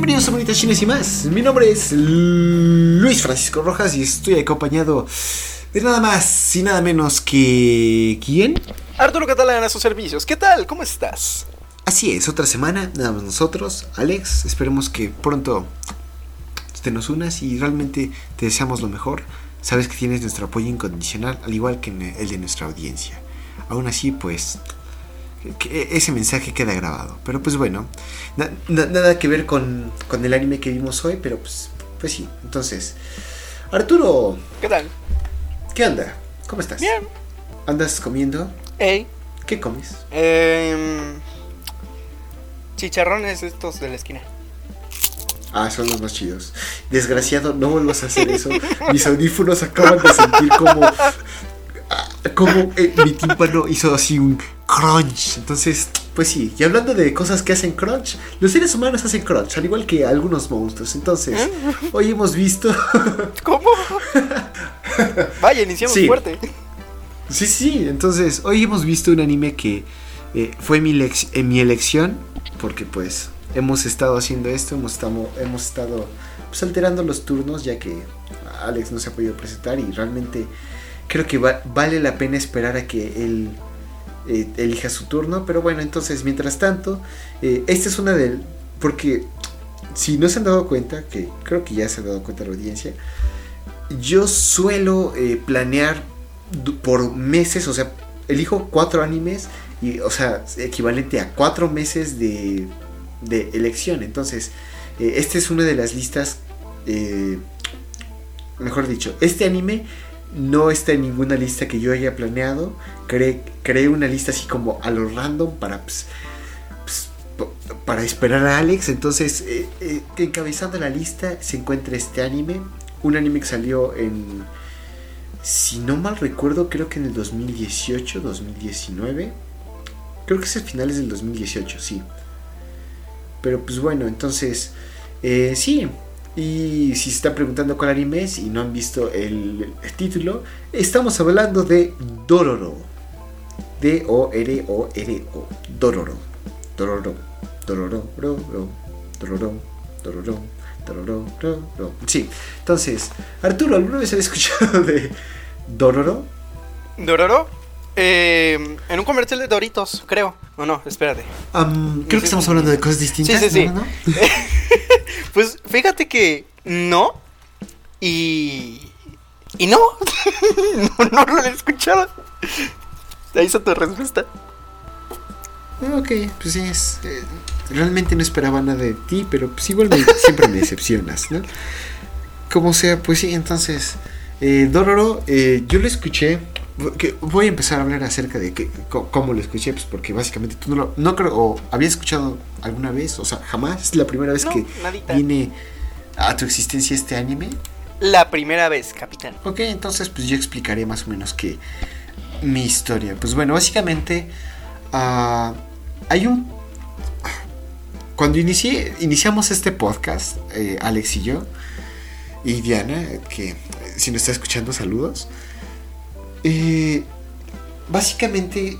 Bienvenidos a Bonitas Chines y más. Mi nombre es Luis Francisco Rojas y estoy acompañado de nada más y nada menos que... ¿Quién? Arturo Catalán a sus servicios. ¿Qué tal? ¿Cómo estás? Así es, otra semana, nada más nosotros. Alex, esperemos que pronto te nos unas y realmente te deseamos lo mejor. Sabes que tienes nuestro apoyo incondicional, al igual que el de nuestra audiencia. Aún así, pues que ese mensaje queda grabado. Pero pues bueno, nada que ver con, con, el anime que vimos hoy, pero pues, pues sí. Entonces, Arturo. ¿Qué tal? ¿Qué onda? ¿Cómo estás? Bien. ¿Andas comiendo? Ey. ¿Qué comes? Eh, chicharrones estos de la esquina. Ah, son los más chidos. Desgraciado, no vuelvas a hacer eso. Mis audífonos acaban de sentir como como eh, mi tímpano hizo así un crunch. Entonces, pues sí, y hablando de cosas que hacen crunch, los seres humanos hacen crunch, al igual que algunos monstruos. Entonces, ¿Eh? hoy hemos visto. ¿Cómo? Vaya, iniciamos fuerte. Sí, sí, entonces, hoy hemos visto un anime que eh, fue mi, mi elección, porque pues hemos estado haciendo esto, hemos estado, hemos estado pues, alterando los turnos, ya que Alex no se ha podido presentar y realmente creo que vale la pena esperar a que él eh, elija su turno. Pero bueno, entonces, mientras tanto, eh, esta es una del... Porque si no se han dado cuenta, que creo que ya se han dado cuenta la audiencia, yo suelo eh, planear por meses, o sea, elijo cuatro animes, y, o sea, equivalente a cuatro meses de, de elección. Entonces, esta es una de las listas, mejor dicho, este anime no está en ninguna lista que yo haya planeado. creé una lista así como a lo random para, pues, pues, para esperar a Alex. Entonces, eh, eh, encabezando la lista se encuentra este anime. Un anime que salió en, si no mal recuerdo, creo que en el 2018, 2019. Creo que es el finales del 2018, sí. Pero pues bueno, entonces, eh, sí, y si se están preguntando cuál anime es y no han visto el, título, estamos hablando de Dororo. D-O-R-O-R-O. Dororo. Dororo. Dororo. Dororo. Dororo. Dororo. Dororo. Dororo. Sí. Entonces, Arturo, ¿alguna vez has escuchado de Dororo? ¿Dororo? Eh, en un comercial de Doritos, creo. O no, espérate. creo que estamos hablando de cosas distintas. Sí, sí, sí. pues fíjate que no. Y. Y no. no, lo he escuchado. Ahí está tu respuesta. Ok, pues sí, es. Eh, realmente no esperaba nada de ti, pero pues igual siempre me decepcionas, ¿no? Como sea, pues sí, entonces. Eh, Dororo, eh, yo lo escuché voy a empezar a hablar acerca de que, cómo lo escuché, pues porque básicamente tú no lo, no creo, o había escuchado alguna vez, o sea, jamás, es la primera vez que viene a tu existencia este anime. La primera vez, capitán. Ok, entonces pues yo explicaré más o menos que mi historia. Pues bueno, básicamente uh, hay un... Cuando inicié, iniciamos este podcast, eh, Alex y yo, y Diana, que si nos está escuchando, saludos. Eh, básicamente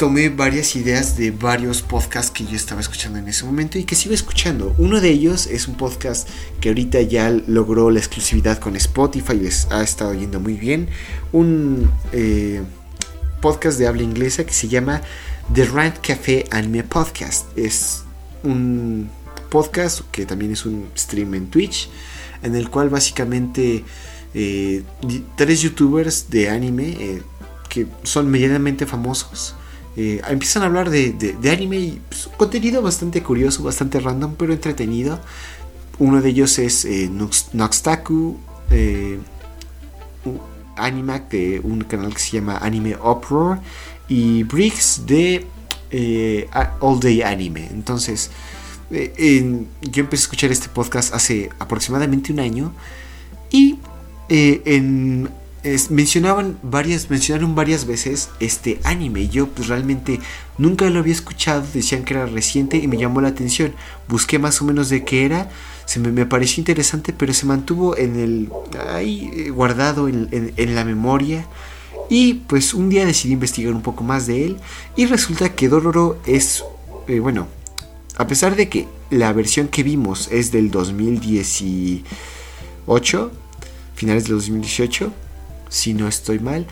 tomé varias ideas de varios podcasts que yo estaba escuchando en ese momento y que sigo escuchando. Uno de ellos es un podcast que ahorita ya logró la exclusividad con Spotify y les ha estado yendo muy bien. Un eh, podcast de habla inglesa que se llama The Rant Café Anime Podcast. Es un podcast que también es un stream en Twitch en el cual básicamente eh, tres youtubers de anime eh, que son medianamente famosos. Eh, empiezan a hablar de, anime y pues, contenido bastante curioso, bastante random, pero entretenido. Uno de ellos es Noxtaku, Animac de un canal que se llama Anime Uproar y Briggs de All Day Anime. Entonces, yo empecé a escuchar este podcast hace aproximadamente un año y eh, en, mencionaban varias, mencionaron varias veces este anime. Yo pues realmente nunca lo había escuchado, decían que era reciente y me llamó la atención. Busqué más o menos de qué era, se me, pareció interesante, pero se mantuvo en el ahí eh, guardado en, la memoria. Y pues un día decidí investigar un poco más de él y resulta que Dororo es, eh, bueno, a pesar de que la versión que vimos es del 2018, finales del 2018, si no estoy mal,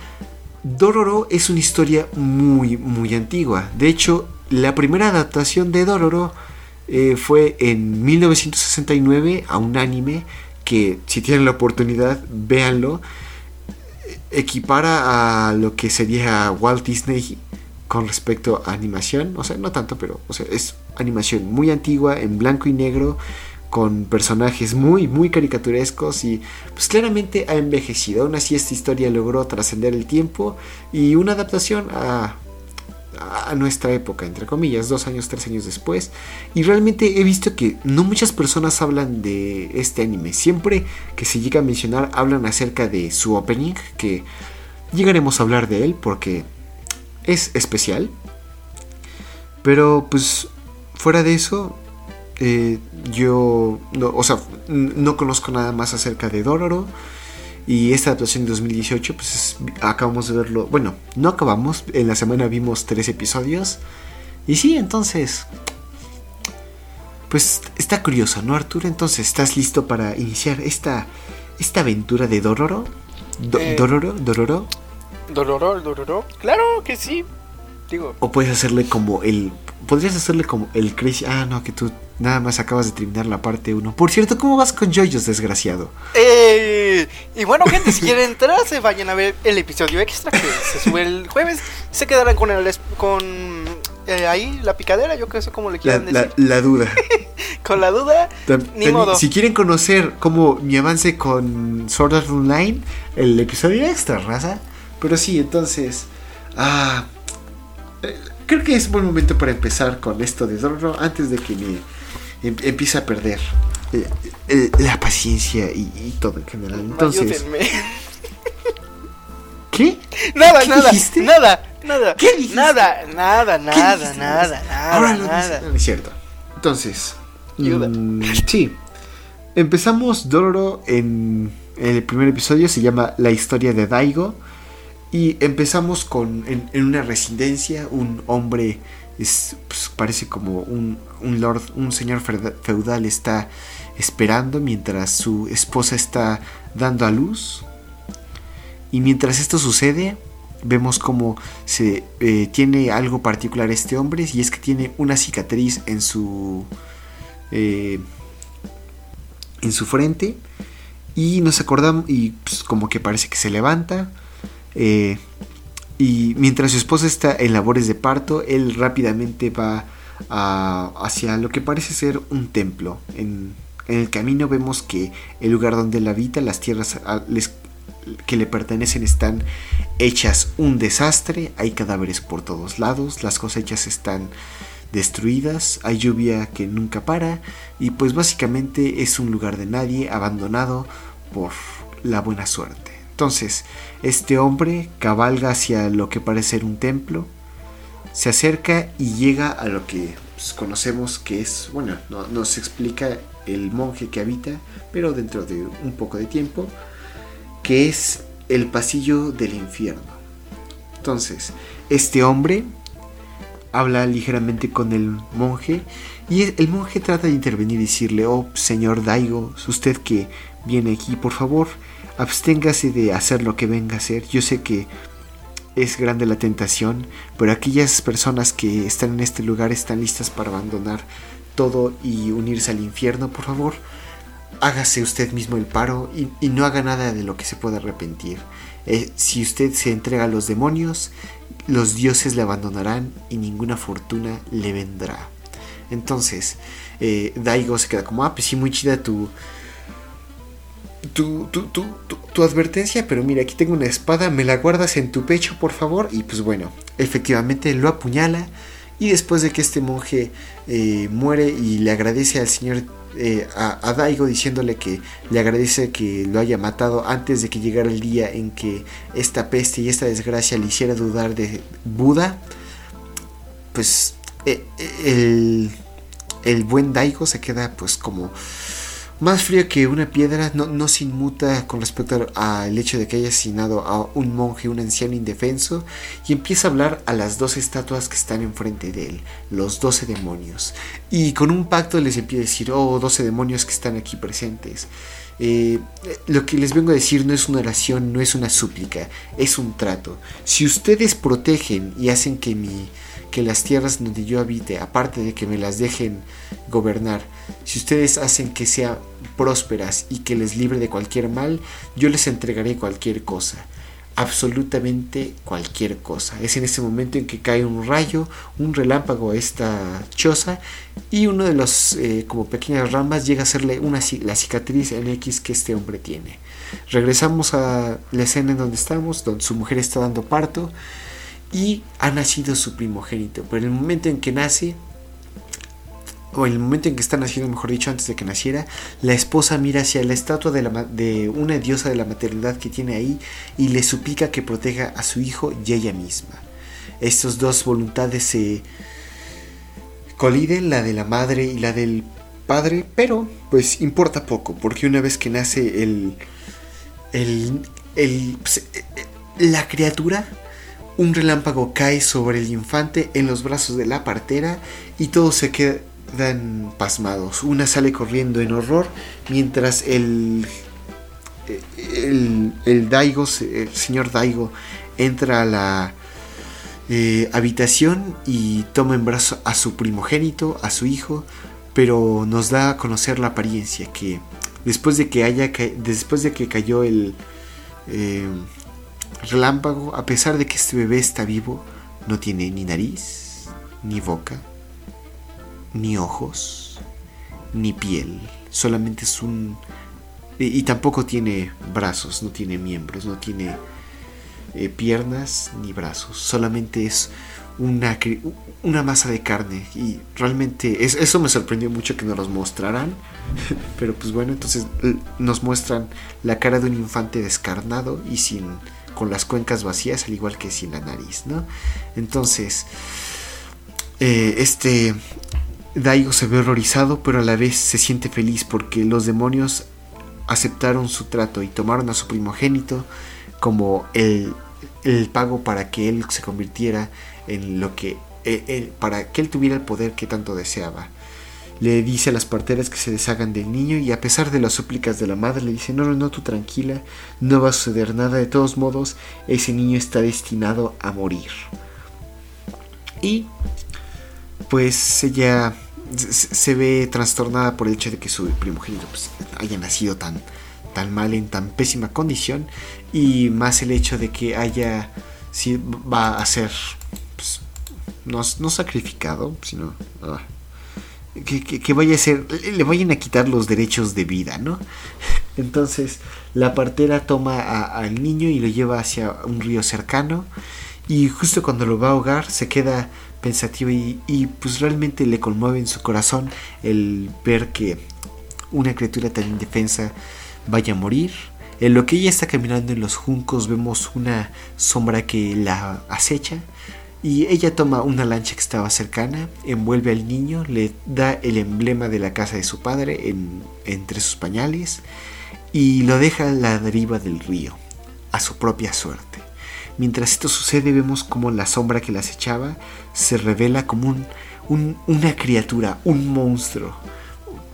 Dororo es una historia muy, muy antigua. De hecho, la primera adaptación de Dororo eh, fue en 1969 a un anime que, si tienen la oportunidad, véanlo. Equipara a lo que sería Walt Disney con respecto a animación. O sea, no tanto, pero o sea, es animación muy antigua, en blanco y negro, con personajes muy, muy caricaturescos y pues claramente ha envejecido. Aún así esta historia logró trascender el tiempo y una adaptación a, a nuestra época, entre comillas, dos años, tres años después. Y realmente he visto que no muchas personas hablan de este anime. Siempre que se llega a mencionar hablan acerca de su opening, que llegaremos a hablar de él porque es especial. Pero pues fuera de eso, eh, yo, no, o sea, no conozco nada más acerca de Dororo. Y esta adaptación de 2018, pues acabamos de verlo. Bueno, no acabamos. En la semana vimos tres episodios. Y sí, entonces. Pues está curioso, ¿no, Arturo? Entonces, ¿estás listo para iniciar esta, esta aventura de Dororo? Eh, ¿Dororo? ¿Dororo? Dororo, Dororo. Claro que sí. Digo. O puedes hacerle como el. Podrías hacerle como el Crazy. Ah, no, que tú nada más acabas de terminar la parte 1. Por cierto, ¿cómo vas con Joyos, desgraciado? Eh, y bueno, gente, si quieren entrar, se vayan a ver el episodio extra que se sube el jueves. Se quedarán con el con eh, ahí la picadera, yo creo que como le quieran la- decir. la duda. con la duda, Tam- ni modo. Si quieren conocer cómo mi avance con Sword Art Online, el episodio extra, raza. Pero sí, entonces. Ah, eh, creo que es buen momento para empezar con esto de Dororo antes de que me em- empiece a perder eh, eh, la paciencia y, y todo en general. Entonces, ayúdenme. ¿qué? Nada, ¿Qué nada, dijiste? nada, nada. ¿Qué dijiste? Nada, nada, ¿Qué nada, dijiste? nada, nada, Ahora lo nada. No, es cierto. Entonces, mm, sí. Empezamos Dororo en el primer episodio, se llama La historia de Daigo. Y empezamos con en, una residencia, un hombre, es, pues, parece como un, un lord, un señor feuda- feudal está esperando mientras su esposa está dando a luz. Y mientras esto sucede, vemos como se eh, tiene algo particular este hombre y es que tiene una cicatriz en su eh, en su frente y nos acordamos y pues, como que parece que se levanta eh, y mientras su esposa está en labores de parto él rápidamente va hacia lo que parece ser un templo en, el camino vemos que el lugar donde él habita las tierras que le pertenecen están hechas un desastre, hay cadáveres por todos lados, las cosechas están destruidas, hay lluvia que nunca para y pues básicamente es un lugar de nadie, abandonado por la buena suerte. Entonces, este hombre cabalga hacia lo que parece ser un templo, se acerca y llega a lo que pues, conocemos que es, bueno, no, nos explica el monje que habita, pero dentro de un poco de tiempo, que es el pasillo del infierno. Entonces, este hombre habla ligeramente con el monje y el el monje trata de intervenir y decirle, oh señor Daigo, usted que viene aquí, por favor, absténgase de hacer lo que venga a hacer. Yo sé que es grande la tentación, pero aquellas personas que están en este lugar están listas para abandonar todo y unirse al infierno, por favor, hágase usted mismo el paro y, no haga nada de lo que se pueda arrepentir. Eh, si usted se entrega a los demonios, los dioses le abandonarán y ninguna fortuna le vendrá. Entonces, eh, Daigo se queda como, ah, pues sí, muy chida tu, tu, tu, tu, tu, advertencia, pero mira, aquí tengo una espada, me la guardas en tu pecho, por favor. Y pues bueno, efectivamente lo apuñala. Y después de que este monje eh, muere y le agradece al señor, eh, a, a Daigo, diciéndole que le agradece que lo haya matado antes de que llegara el día en que esta peste y esta desgracia le hiciera dudar de Buda, pues eh, el, el buen Daigo se queda pues como más frío que una piedra, no, se inmuta con respecto al hecho de que haya asesinado a un monje, un anciano indefenso, y empieza a hablar a las dos estatuas que están enfrente de él, los doce demonios. Y con un pacto les empieza a decir, oh, doce demonios que están aquí presentes. Eh, lo que les vengo a decir no es una oración, no es una súplica, es un trato. Si ustedes protegen y hacen que mi que las tierras donde yo habite, aparte de que me las dejen gobernar, si ustedes hacen que sean prósperas y que les libre de cualquier mal, yo les entregaré cualquier cosa absolutamente cualquier cosa. Es en ese momento en que cae un rayo, un relámpago a esta choza y uno de los eh, como pequeñas ramas llega a serle una, la cicatriz en X que este hombre tiene. Regresamos a la escena en donde estamos, donde su mujer está dando parto y ha nacido su primogénito. Pero en el momento en que nace, o en el momento en que está naciendo, mejor dicho, antes de que naciera, la esposa mira hacia la estatua de, la, de una diosa de la maternidad que tiene ahí y le suplica que proteja a su hijo y ella misma. Estas dos voluntades se coliden, la de la madre y la del padre, pero pues importa poco, porque una vez que nace el, el, el pues, eh, eh, la criatura, un relámpago cae sobre el infante en los brazos de la partera y todo se queda dan pasmados. Una sale corriendo en horror mientras el, el, el Daigo, el señor Daigo, entra a la eh, habitación y toma en brazos a su primogénito, a su hijo, pero nos da a conocer la apariencia que después de que haya después de que cayó el eh, relámpago, a pesar de que este bebé está vivo, no tiene ni nariz, ni boca, ni ojos, ni piel. Solamente es un... Y, tampoco tiene brazos, no tiene miembros, no tiene eh, piernas ni brazos. Solamente es una, una masa de carne. Y realmente eso me sorprendió mucho que nos los mostraran. Pero pues bueno, entonces nos muestran la cara de un infante descarnado y sin con las cuencas vacías, al igual que sin la nariz, ¿no? Entonces, eh, este Daigo se ve horrorizado, pero a la vez se siente feliz porque los demonios aceptaron su trato y tomaron a su primogénito como el, pago para que él se convirtiera en lo que e, para que él tuviera el poder que tanto deseaba. Le dice a las parteras que se deshagan del niño y a pesar de las súplicas de la madre le dice, no, no, no, tú tranquila, no va a suceder nada, de todos modos ese niño está destinado a morir. Y pues ella se ve trastornada por el hecho de que su primogénito pues, haya nacido tan, tan mal, en tan pésima condición, y más el hecho de que haya, va a ser, pues, no, sacrificado, sino ah, que, vaya a ser, le vayan a quitar los derechos de vida, ¿no? Entonces la partera toma al niño y lo lleva hacia un río cercano, y justo cuando lo va a ahogar se queda pensativo y, pues realmente le conmueve en su corazón el ver que una criatura tan indefensa vaya a morir. En lo que ella está caminando en los juncos vemos una sombra que la acecha y ella toma una lancha que estaba cercana, envuelve al niño, le da el emblema de la casa de su padre entre sus pañales y lo deja a la deriva del río, a su propia suerte. Mientras esto sucede vemos como la sombra que las echaba se revela como un, una criatura, un monstruo,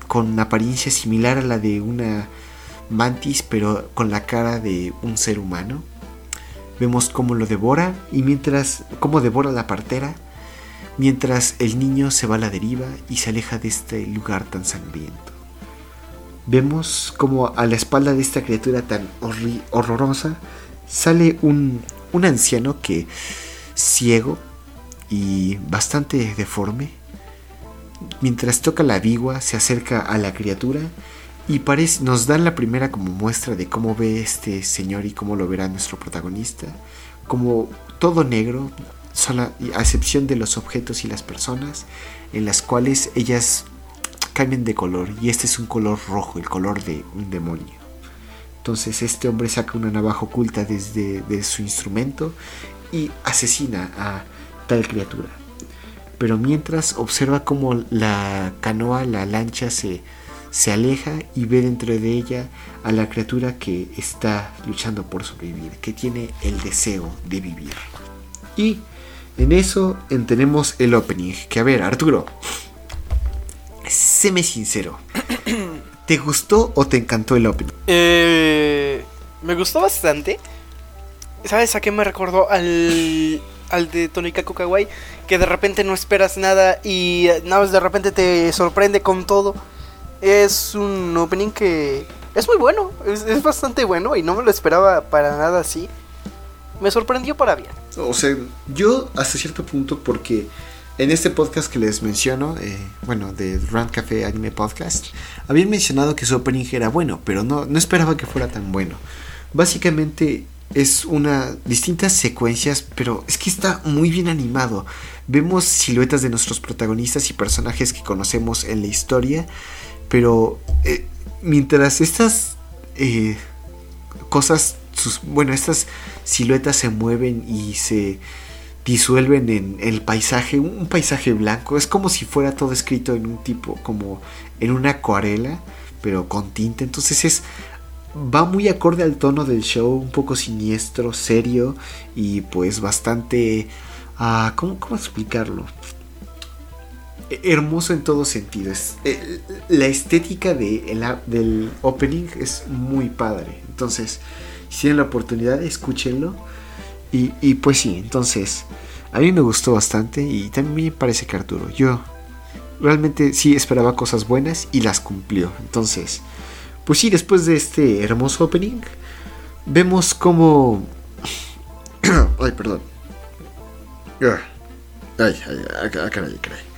con apariencia similar a la de una mantis, pero con la cara de un ser humano. Vemos cómo lo devora y mientras, cómo devora la partera, mientras el niño se va a la deriva y se aleja de este lugar tan sangriento. Vemos como a la espalda de esta criatura tan horrorosa sale un, un anciano que ciego y bastante deforme. Mientras toca la vigua, se acerca a la criatura y nos dan la primera como muestra de cómo ve este señor y cómo lo verá nuestro protagonista. Como todo negro, a excepción de los objetos y las personas, en las cuales ellas cambian de color y este es un color rojo, el color de un demonio. Entonces este hombre saca una navaja oculta desde de su instrumento y asesina a tal criatura. Pero mientras observa cómo la canoa, la lancha se, se aleja y ve dentro de ella a la criatura que está luchando por sobrevivir, que tiene el deseo de vivir. Y en eso tenemos el opening, que a ver, Arturo, séme sincero. ¿Te gustó o te encantó el opening? Eh, me gustó bastante. ¿Sabes a qué me recordó? Al, al de Tonika Kokawai. Que de repente no esperas nada y nada más de repente te sorprende con todo. Es un opening que es muy bueno. Es, bastante bueno y no me lo esperaba para nada así. Me sorprendió para bien. O sea, yo hasta cierto punto porque en este podcast que les menciono, eh, bueno, de Rand Café Anime Podcast, habían mencionado que su opening era bueno, pero no, no esperaba que fuera tan bueno. Básicamente es una distintas secuencias, pero es que está muy bien animado. Vemos siluetas de nuestros protagonistas y personajes que conocemos en la historia, pero eh, mientras estas eh, cosas, sus, bueno, estas siluetas se mueven y se disuelven en el paisaje, un paisaje blanco. Es como si fuera todo escrito en un tipo, como en una acuarela, pero con tinta. Entonces es va muy acorde al tono del show, un poco siniestro, serio y pues bastante... Uh, ¿cómo, ¿Cómo explicarlo? Hermoso en todo sentido. Eh, la estética de, el, del opening es muy padre. Entonces, si tienen la oportunidad, escúchenlo. Y, pues sí, entonces, a mí me gustó bastante y también me parece que Arturo, yo realmente sí esperaba cosas buenas y las cumplió. Entonces, pues sí, después de este hermoso opening, vemos como... ay, perdón. Ay, ay, ay, caray, caray.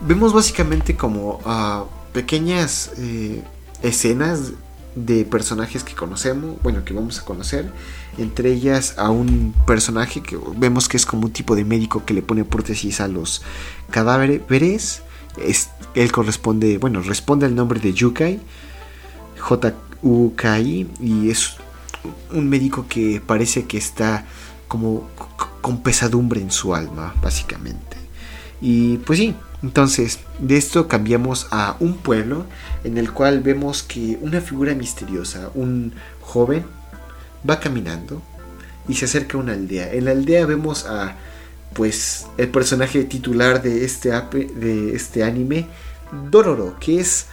Vemos básicamente como uh, pequeñas eh, escenas de personajes que conocemos, bueno, que vamos a conocer, entre ellas a un personaje que vemos que es como un tipo de médico que le pone prótesis a los cadáveres. Es, él corresponde, bueno, responde al nombre de Yukai, J-U-K-I, y es un médico que parece que está como con pesadumbre en su alma, básicamente. Y pues sí, entonces, de esto cambiamos a un pueblo en el cual vemos que una figura misteriosa, un joven, va caminando y se acerca a una aldea. En la aldea vemos a pues el personaje titular de este, de este anime, Dororo, que es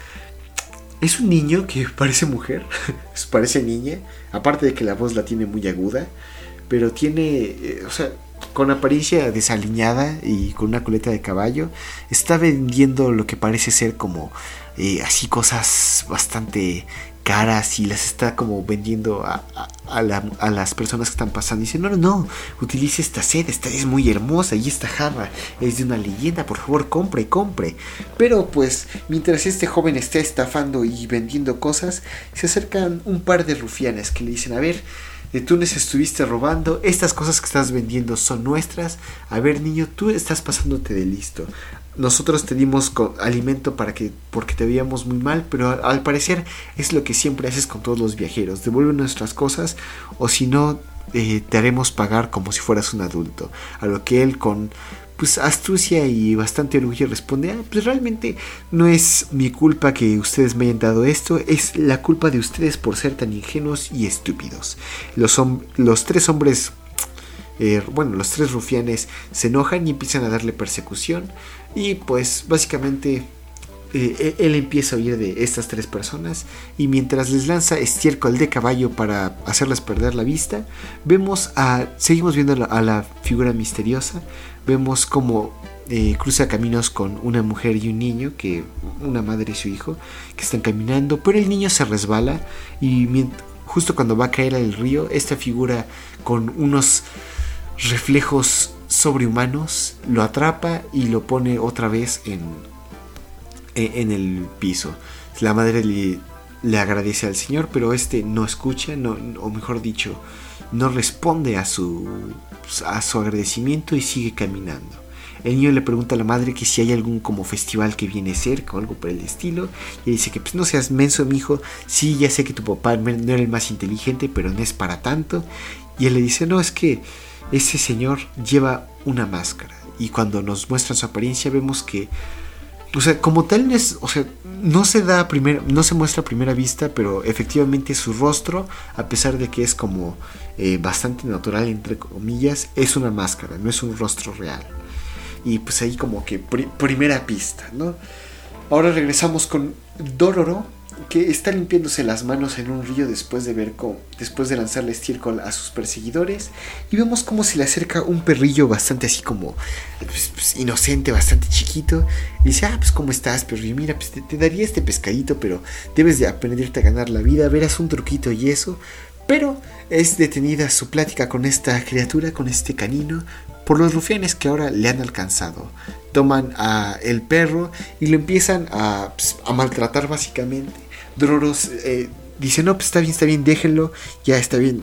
es un niño que parece mujer, parece niña, aparte de que la voz la tiene muy aguda, pero tiene, eh, o sea, con apariencia desaliñada y con una coleta de caballo, está vendiendo lo que parece ser como eh, así cosas bastante caras y las está como vendiendo a, las personas que están pasando. Y dice, no, no, no, utilice esta sed, esta es muy hermosa y esta jarra es de una leyenda, por favor, compre, compre. Pero pues, mientras este joven está estafando y vendiendo cosas, se acercan un par de rufianes que le dicen, a ver, tú nos estuviste robando, estas cosas que estás vendiendo son nuestras. A ver, niño, tú estás pasándote de listo. Nosotros te dimos alimento para que porque te veíamos muy mal, pero al, parecer es lo que siempre haces con todos los viajeros. Devuelve nuestras cosas o si no eh, te haremos pagar como si fueras un adulto. A lo que él con pues astucia y bastante orgullo responde, ah, pues realmente no es mi culpa que ustedes me hayan dado esto, es la culpa de ustedes por ser tan ingenuos y estúpidos. Los, los tres hombres, eh, bueno, los tres rufianes se enojan y empiezan a darle persecución y pues básicamente eh, e-, él empieza a huir de estas tres personas y mientras les lanza estiércol de caballo para hacerles perder la vista, vemos a, seguimos viendo a la figura misteriosa, vemos como eh, cruza caminos con una mujer y un niño, que una madre y su hijo, que están caminando, pero el niño se resbala y justo cuando va a caer al río, esta figura con unos reflejos sobrehumanos lo atrapa y lo pone otra vez en, e, en el piso. La madre le, le agradece al Señor, pero este no escucha, no, o mejor dicho, no responde a su, a su agradecimiento y sigue caminando. El niño le pregunta a la madre que si hay algún como festival que viene cerca o algo por el estilo. Y dice que pues no seas menso, mi hijo. Sí, ya sé que tu papá no era el más inteligente, pero no es para tanto. Y él le dice, no, es que ese señor lleva una máscara. Y cuando nos muestran su apariencia vemos que o sea, como tal no es, o sea, no se da a no se muestra a primera vista, pero efectivamente su rostro, a pesar de que es como eh, bastante natural entre comillas, es una máscara, no es un rostro real. Y pues ahí como que primera pista, ¿no? Ahora regresamos con Dororo, que está limpiándose las manos en un río después de ver cómo, después de lanzarle estiércol a sus perseguidores y vemos cómo se le acerca un perrillo bastante así como pues, pues, inocente, bastante chiquito y dice, ah, pues cómo estás perrillo, mira, pues te, daría este pescadito, pero debes de aprenderte a ganar la vida, verás un truquito y eso, pero es detenida su plática con esta criatura, con este canino, por los rufianes que ahora le han alcanzado. Toman a el perro y lo empiezan a, pues, a maltratar básicamente Dororos eh, dice, no, pues está bien, está bien, déjenlo, ya está bien.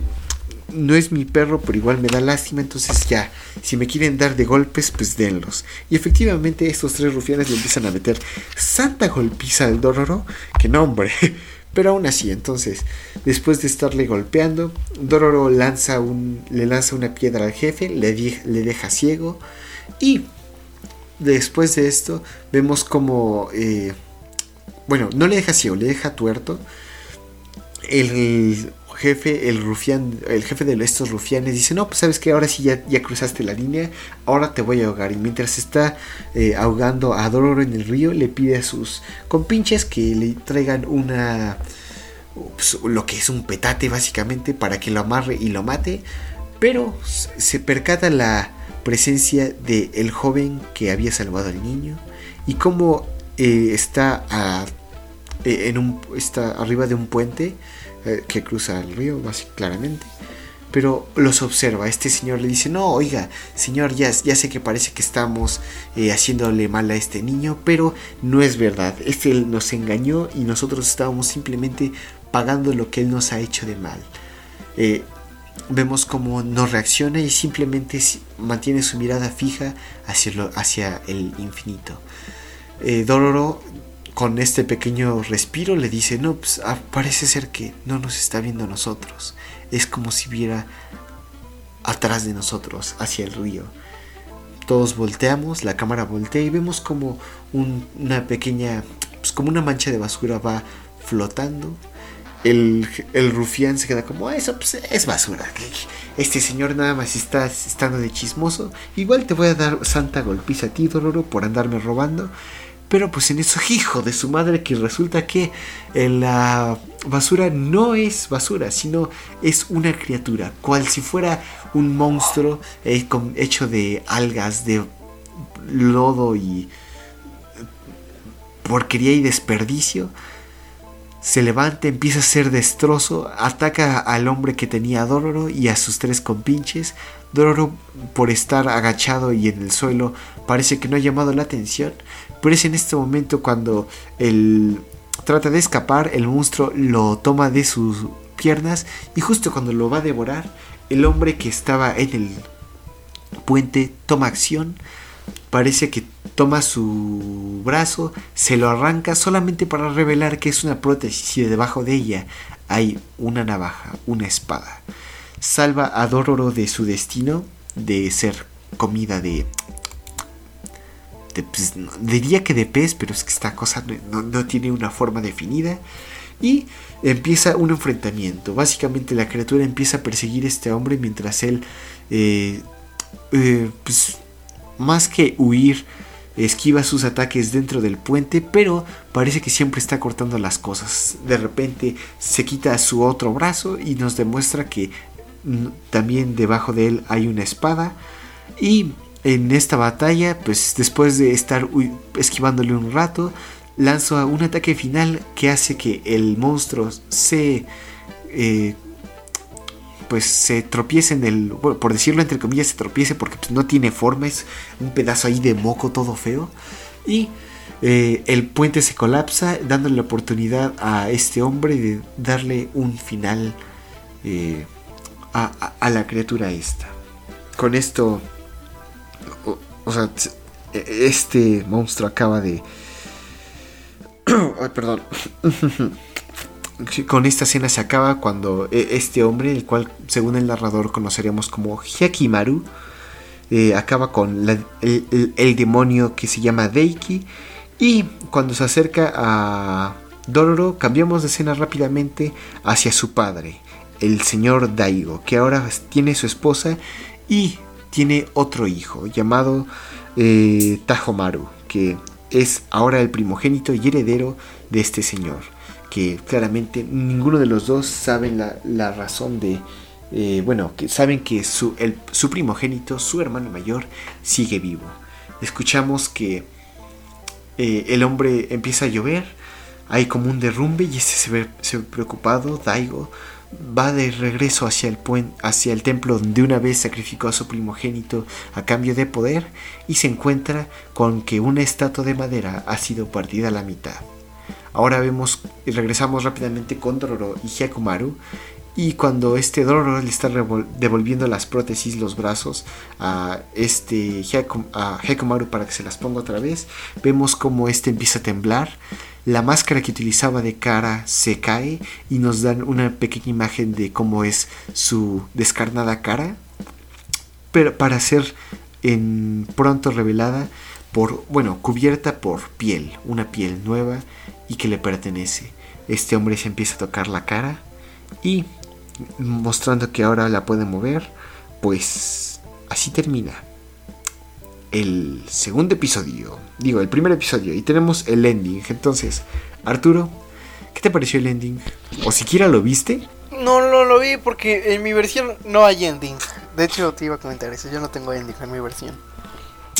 No es mi perro, pero igual me da lástima, entonces ya, si me quieren dar de golpes, pues denlos. Y efectivamente estos tres rufianes le empiezan a meter santa golpiza al Dororo, que no hombre. Pero aún así, entonces, después de estarle golpeando, Dororo lanza un, le lanza una piedra al jefe, le, le deja ciego. Y después de esto, vemos como eh, bueno, no le deja ciego, le deja tuerto. El jefe, el rufián, el jefe de estos rufianes dice, no, pues sabes que ahora sí ya, cruzaste la línea, ahora te voy a ahogar. Y mientras está eh, ahogando a Dororo en el río, le pide a sus compinches que le traigan una... Pues, lo que es un petate básicamente para que lo amarre y lo mate. Pero se percata la presencia del el joven que había salvado al niño y cómo eh, está, eh, en un, está arriba de un puente eh, que cruza el río, más claramente. Pero los observa. Este señor le dice: No, oiga, señor, ya, ya sé que parece que estamos haciéndole mal a este niño, pero no es verdad. Este nos engañó y nosotros estábamos simplemente pagando lo que él nos ha hecho de mal. vemos cómo no reacciona y simplemente mantiene su mirada fija hacia, hacia el infinito eh, Dororo con este pequeño respiro le dice, no, pues ah, parece ser que no nos está viendo a nosotros. Es como si viera atrás de nosotros, hacia el río. Todos volteamos, la cámara voltea y vemos como una pequeña, pues como una mancha de basura va flotando. El, rufián se queda como, ah, eso pues, es basura. Este señor nada más está estando de chismoso. Igual te voy a dar santa golpiza a ti, Dororo, por andarme robando. Pero pues en eso, hijo de su madre, que resulta que eh, la basura no es basura, sino es una criatura, cual si fuera un monstruo eh, hecho de algas, de lodo y porquería y desperdicio. Se levanta, empieza a hacer destrozo, ataca al hombre que tenía a Dororo y a sus tres compinches. Dororo, por estar agachado y en el suelo, parece que no ha llamado la atención, pero es en este momento cuando él trata de escapar, el monstruo lo toma de sus piernas y justo cuando lo va a devorar, el hombre que estaba en el puente toma acción, parece que toma su brazo, se lo arranca solamente para revelar que es una prótesis y debajo de ella hay una navaja, una espada. Salva a Dororo de su destino de ser comida de pues, diría que de pez, pero es que esta cosa no, tiene una forma definida. Y empieza un enfrentamiento. Básicamente la criatura empieza a perseguir a este hombre mientras él, eh, eh, pues, más que huir, esquiva sus ataques dentro del puente, pero parece que siempre está cortando las cosas. De repente se quita su otro brazo y nos demuestra que también debajo de él hay una espada. Y en esta batalla, pues después de estar esquivándole un rato, lanza un ataque final que hace que el monstruo se... Eh, pues se tropiece en el... por decirlo entre comillas, se tropiece porque pues, no tiene forma, es un pedazo ahí de moco todo feo. Y eh, el puente se colapsa, dándole la oportunidad a este hombre de darle un final eh, a la criatura esta. Con esto o, sea, e, este monstruo acaba de... Ay, perdón. Con esta escena se acaba cuando e, este hombre, el cual según el narrador conoceríamos como Hyakimaru, eh, acaba con el, demonio que se llama Deiki, Y cuando se acerca a Dororo, cambiamos de escena rápidamente hacia su padre, el señor Daigo, que ahora tiene su esposa y tiene otro hijo llamado eh, Tajomaru, que es ahora el primogénito y heredero de este señor, que claramente ninguno de los dos saben la, razón de, eh, bueno, que saben que su, primogénito, su hermano mayor, sigue vivo. Escuchamos que eh, el hombre empieza a llover, hay como un derrumbe y este se ve preocupado, Daigo va de regreso hacia el, hacia el templo donde una vez sacrificó a su primogénito a cambio de poder y se encuentra con que una estatua de madera ha sido partida a la mitad. Ahora vemos y regresamos rápidamente con Dororo y Hyakumaru y cuando este Dororo le está devolviendo las prótesis, los brazos a este a Hyakumaru para que se las ponga otra vez, vemos como este empieza a temblar la máscara que utilizaba de cara se cae y nos dan una pequeña imagen de cómo es su descarnada cara, pero para ser en pronto revelada por, bueno, cubierta por piel, una piel nueva y que le pertenece. Este hombre se empieza a tocar la cara y mostrando que ahora la puede mover, pues así termina el segundo episodio. Digo, el primer episodio. Y tenemos el ending. Entonces, Arturo, ¿qué te pareció el ending? ¿O siquiera lo viste? No, no lo vi porque en mi versión no hay ending. De hecho, te iba a comentar eso. Yo no tengo ending en mi versión.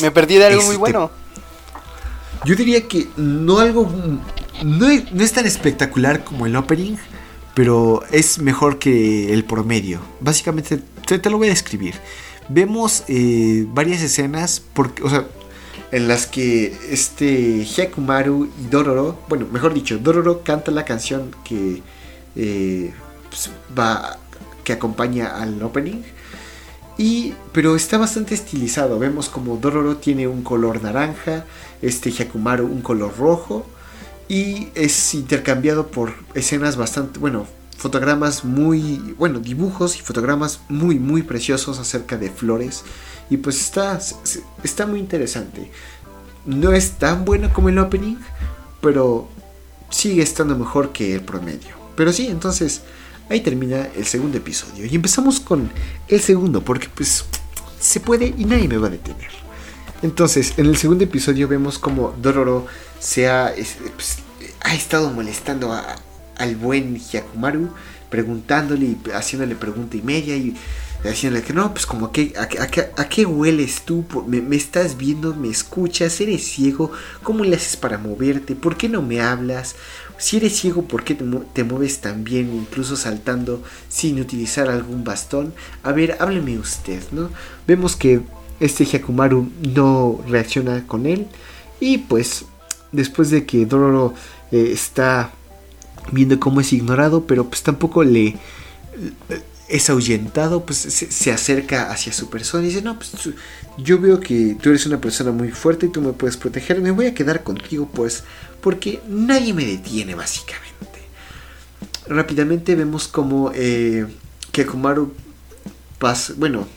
Me perdí de algo muy este, bueno. Yo diría que no algo. No, es tan espectacular como el opening, pero es mejor que el promedio. Básicamente, te lo voy a describir vemos eh, varias escenas, porque, o sea, en las que este Hyakumaru y Dororo, bueno, mejor dicho, Dororo canta la canción que eh, pues, va, que acompaña al opening. Y, pero está bastante estilizado. Vemos como Dororo tiene un color naranja, este Hyakumaru un color rojo. Y es intercambiado por escenas bastante, bueno, fotogramas muy, bueno, dibujos y fotogramas muy, muy preciosos acerca de flores. Y pues está, está muy interesante. No es tan bueno como el opening, pero sigue estando mejor que el promedio. Pero sí, entonces ahí termina el segundo episodio. Y empezamos con el segundo, porque pues se puede y nadie me va a detener. Entonces, en el segundo episodio vemos como Dororo se ha, pues, ha estado molestando a, al buen Hyakumaru preguntándole y haciéndole pregunta y media y diciéndole que no, pues como que a, qué hueles tú, ¿Me, estás viendo, me escuchas, eres ciego, ¿cómo le haces para moverte? ¿Por qué no me hablas? Si eres ciego, ¿por qué te, te mueves tan bien, incluso saltando sin utilizar algún bastón? A ver, hábleme usted, ¿no? Vemos que este Hyakumaru no reacciona con él y pues después de que Dororo eh, está viendo cómo es ignorado, pero pues tampoco le es ahuyentado, pues se, acerca hacia su persona y dice, no, pues yo veo que tú eres una persona muy fuerte y tú me puedes proteger, me voy a quedar contigo pues porque nadie me detiene básicamente. Rápidamente vemos como eh, que pasa, bueno,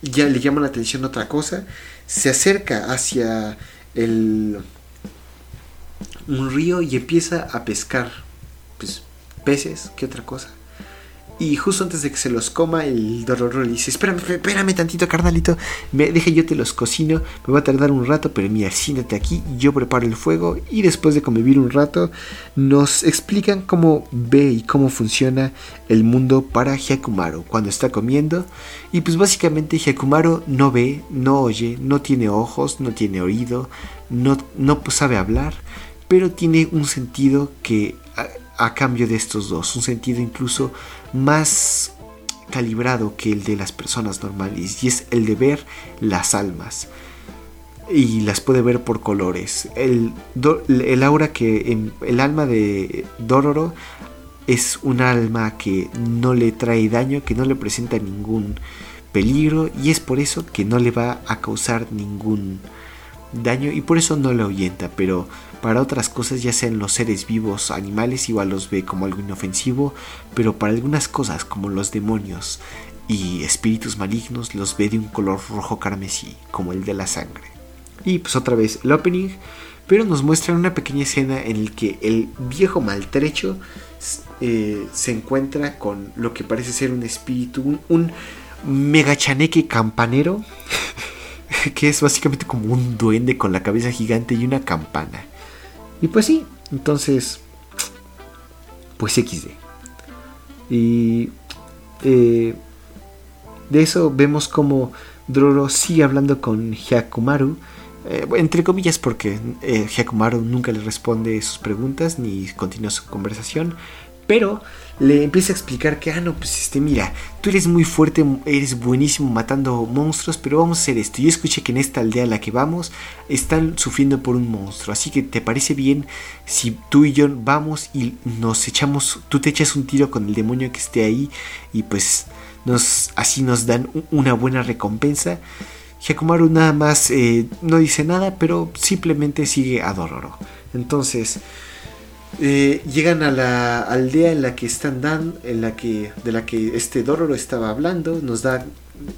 ya le llama la atención otra cosa, se acerca hacia el un río y empieza a pescar pues, peces, ¿qué otra cosa? Y justo antes de que se los coma, el Dororo le dice, espérame, espérame tantito, carnalito, me, deja yo te los cocino, me va a tardar un rato, pero mira, siéntate aquí, yo preparo el fuego y después de convivir un rato, nos explican cómo ve y cómo funciona el mundo para Hyakumaru cuando está comiendo. Y pues básicamente Hyakumaru no ve, no oye, no tiene ojos, no tiene oído, no, no sabe hablar, pero tiene un sentido que a cambio de estos dos, un sentido incluso más calibrado que el de las personas normales y es el de ver las almas y las puede ver por colores. El, el aura que el alma de Dororo es un alma que no le trae daño, que no le presenta ningún peligro y es por eso que no le va a causar ningún daño y por eso no le ahuyenta, pero para otras cosas, ya sean los seres vivos, animales, igual los ve como algo inofensivo, pero para algunas cosas como los demonios y espíritus malignos los ve de un color rojo carmesí, como el de la sangre. Y pues otra vez el opening, pero nos muestran una pequeña escena en la que el viejo maltrecho eh, se encuentra con lo que parece ser un espíritu, un, un megachaneque campanero, que es básicamente como un duende con la cabeza gigante y una campana. Y pues sí, entonces, pues XD. Y eh, de eso vemos como Dororo sigue hablando con Hyakumaru. Eh, entre comillas porque eh, Hyakumaru nunca le responde sus preguntas ni continúa su conversación. Pero le empieza a explicar que, ah, no, pues este, mira, tú eres muy fuerte, eres buenísimo matando monstruos, pero vamos a hacer esto. Yo escuché que en esta aldea a la que vamos están sufriendo por un monstruo. Así que, ¿te parece bien si tú y yo vamos y nos echamos, tú te echas un tiro con el demonio que esté ahí y pues nos, así nos dan una buena recompensa? Hyakumaru nada más eh, no dice nada, pero simplemente sigue a Dororo. Entonces, eh, llegan a la aldea en la que están Dan, en la que de la que este Dororo estaba hablando, nos da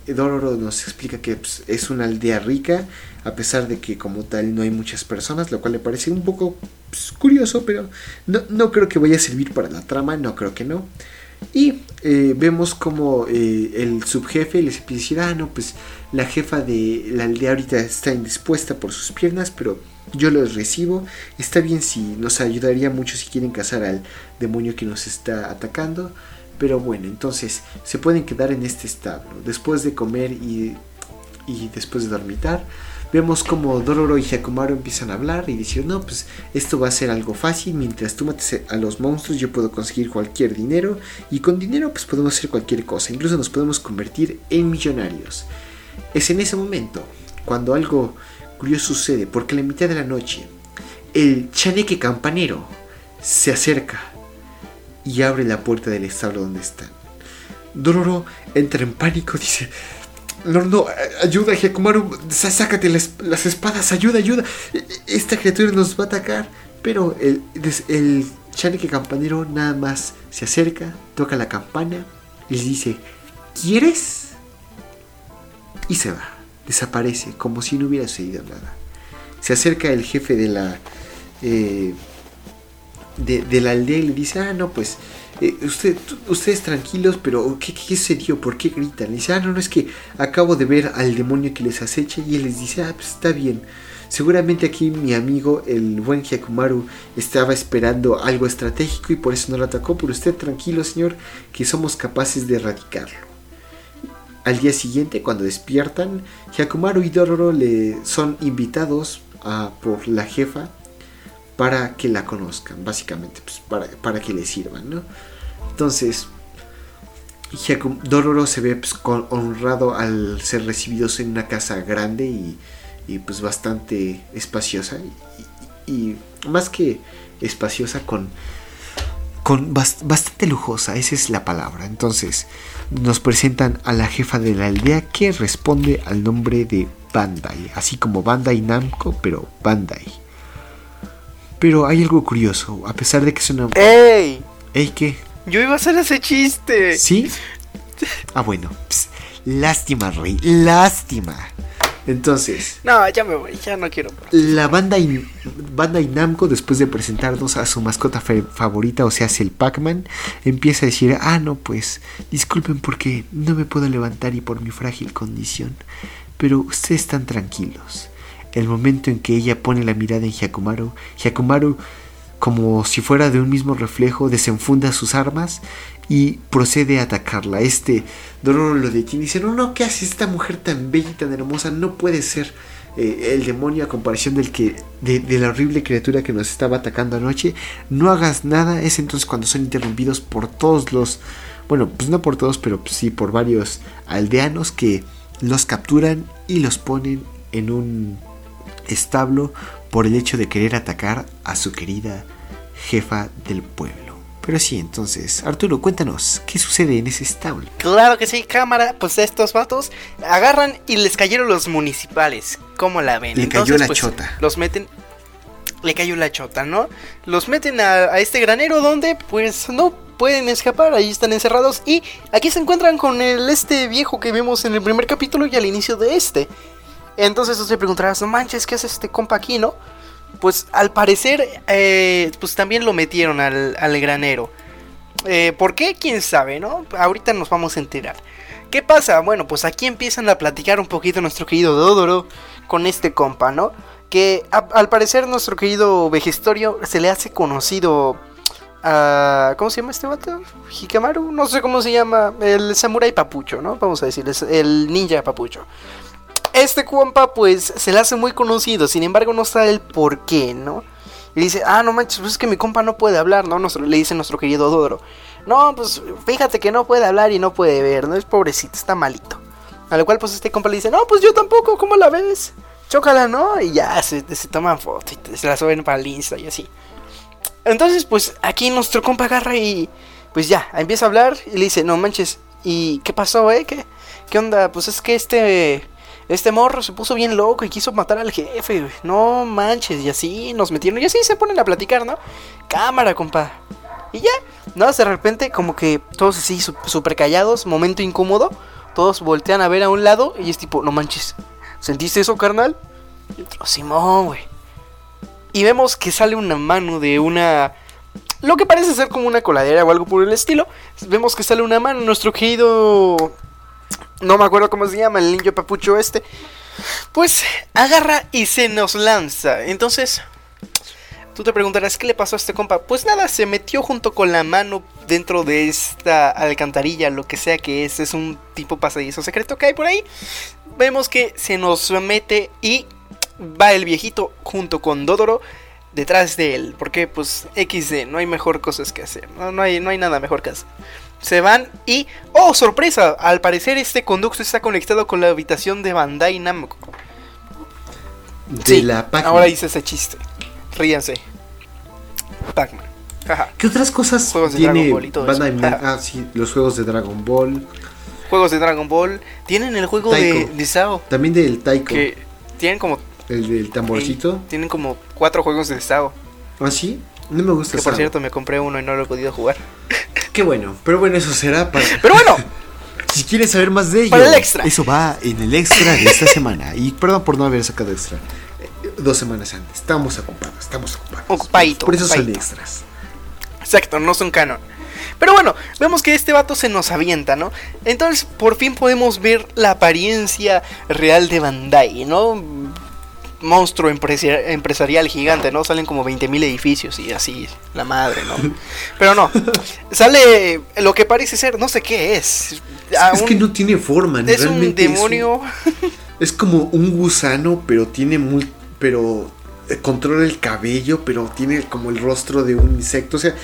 Dororo nos explica que pues, es una aldea rica, a pesar de que como tal no hay muchas personas, lo cual le parece un poco pues, curioso, pero no, no, creo que vaya a servir para la trama, no creo que no. Y eh, vemos como eh, el subjefe les empieza a decir, ah, no, pues la jefa de la aldea ahorita está indispuesta por sus piernas, pero yo los recibo. Está bien si nos ayudaría mucho si quieren cazar al demonio que nos está atacando. Pero bueno, entonces se pueden quedar en este establo. Después de comer y, y después de dormitar, vemos como Dororo y Hyakumaru empiezan a hablar y dicen, no, pues esto va a ser algo fácil. Mientras tú mates a los monstruos, yo puedo conseguir cualquier dinero. Y con dinero, pues podemos hacer cualquier cosa. Incluso nos podemos convertir en millonarios. Es en ese momento, cuando algo curioso sucede porque a la mitad de la noche el chaneque campanero se acerca y abre la puerta del establo donde están. Dororo entra en pánico, dice, no, no, ayuda, Hyakumaru, sácate las, espadas, ayuda, ayuda, esta criatura nos va a atacar. Pero el, el chaneque campanero nada más se acerca, toca la campana y le dice, ¿quieres? Y se va desaparece, como si no hubiera sucedido nada. Se acerca el jefe de la, eh, de, la aldea y le dice, ah, no, pues, eh, usted, ustedes tranquilos, pero ¿qué, ¿qué sucedió? ¿Por qué gritan? Y dice, ah, no, no, es que acabo de ver al demonio que les acecha y él les dice, ah, pues está bien. Seguramente aquí mi amigo, el buen Hyakumaru, estaba esperando algo estratégico y por eso no lo atacó. Pero usted tranquilo, señor, que somos capaces de erradicarlo. Al día siguiente, cuando despiertan, Hyakumaru y Dororo le son invitados por la jefa para que la conozcan, básicamente, pues, para, para, que le sirvan, ¿no? Entonces, Dororo se ve pues, honrado al ser recibidos en una casa grande y, pues bastante espaciosa y, más que espaciosa con con bastante lujosa, esa es la palabra. Entonces, nos presentan a la jefa de la aldea que responde al nombre de Bandai, así como Bandai Namco, pero Bandai. Pero hay algo curioso, a pesar de que es una... ¡Ey! ¿Ey qué? Yo iba a hacer ese chiste. ¿Sí? Ah, bueno. lástima, Rey. Lástima. Entonces. No, ya me voy, ya no quiero. La banda, banda Namco, después de presentarnos a su mascota favorita, o sea, el Pac-Man, empieza a decir: Ah, no, pues, disculpen porque no me puedo levantar y por mi frágil condición. Pero ustedes están tranquilos. El momento en que ella pone la mirada en Hyakumaru, Hyakumaru, como si fuera de un mismo reflejo, desenfunda sus armas y procede a atacarla. Este Dororo lo detiene y dice, no, no, ¿qué hace esta mujer tan bella y tan hermosa? No puede ser eh, el demonio a comparación del que, de, la horrible criatura que nos estaba atacando anoche. No hagas nada. Es entonces cuando son interrumpidos por todos los, bueno, pues no por todos, pero sí por varios aldeanos que los capturan y los ponen en un establo por el hecho de querer atacar a su querida jefa del pueblo. Pero sí, entonces, Arturo, cuéntanos, ¿qué sucede en ese establo? Claro que sí, cámara, pues estos vatos agarran y les cayeron los municipales. ¿Cómo la ven? Le cayó la pues, chota. Los meten. Le cayó la chota, ¿no? Los meten a, este granero donde, pues, no pueden escapar, ahí están encerrados. Y aquí se encuentran con el este viejo que vimos en el primer capítulo y al inicio de este. Entonces tú te preguntarás, no manches, ¿qué hace este compa aquí, no? Pues al parecer, eh, pues también lo metieron al, al granero. Eh, ¿Por qué? ¿Quién sabe, no? Ahorita nos vamos a enterar. ¿Qué pasa? Bueno, pues aquí empiezan a platicar un poquito nuestro querido Dodoro con este compa, ¿no? Que al parecer nuestro querido Vegestorio se le hace conocido a... ¿Cómo se llama este vato? Hikamaru, no sé cómo se llama, el samurai papucho, ¿no? Vamos a decir, el ninja papucho. Este compa pues se le hace muy conocido, sin embargo no sabe el por qué, ¿no? Y dice, ah, no manches, pues es que mi compa no puede hablar, ¿no? le dice nuestro querido Dodoro. No, pues fíjate que no puede hablar y no puede ver, ¿no? Es pobrecito, está malito. A lo cual pues este compa le dice, no, pues yo tampoco, ¿cómo la ves? Chócala, ¿no? Y ya se, se toman fotos y se la suben para el Insta y así. Entonces pues aquí nuestro compa agarra y pues ya, empieza a hablar y le dice, no manches, ¿y qué pasó, eh? ¿Qué, qué onda? Pues es que este este morro se puso bien loco y quiso matar al jefe, No manches, y así nos metieron. Y así se ponen a platicar, ¿no? Cámara, compa. Y ya, no, de repente, como que todos así súper callados, momento incómodo. Todos voltean a ver a un lado y es tipo, no manches, ¿sentiste eso, carnal? Y otro, Simón, güey. Y vemos que sale una mano de una. Lo que parece ser como una coladera o algo por el estilo. Vemos que sale una mano, nuestro querido no me acuerdo cómo se llama, el niño papucho este, pues agarra y se nos lanza. Entonces, tú te preguntarás, ¿qué le pasó a este compa? Pues nada, se metió junto con la mano dentro de esta alcantarilla, lo que sea que es, es un tipo pasadizo secreto que hay por ahí. Vemos que se nos mete y va el viejito junto con Dodoro detrás de él. Porque pues XD, no hay mejor cosas que hacer. No, no, hay, no hay nada mejor que hacer se van y... ¡Oh, sorpresa! Al parecer este conducto está conectado con la habitación de Bandai Namco. De la Pac Ahora hice ese chiste. Ríanse. Pac-Man. ¿Qué otras cosas tiene Bandai Namco? Ah, sí, los juegos de Dragon Ball. Juegos de Dragon Ball. Tienen el juego de, de Sao. También del Taiko. Que tienen como... El del tamborcito. tienen como cuatro juegos de Sao. ¿Ah, sí? No me gusta Que por cierto me compré uno y no lo he podido jugar. Qué bueno, pero bueno, eso será para. Pero bueno, si quieres saber más de ello, para el extra. eso va en el extra de esta semana. Y perdón por no haber sacado extra eh, dos semanas antes. Estamos ocupados, estamos ocupados. Ocupadito. Por eso son extras. Exacto, no son canon. Pero bueno, vemos que este vato se nos avienta, ¿no? Entonces, por fin podemos ver la apariencia real de Bandai, ¿no? Monstruo empresarial gigante, ¿no? Salen como 20.000 edificios y así, la madre, ¿no? Pero no, sale lo que parece ser, no sé qué es. es que no tiene forma, Es un demonio. Es, como un gusano, pero tiene muy, pero eh, controla el cabello, pero tiene como el rostro de un insecto, o sea,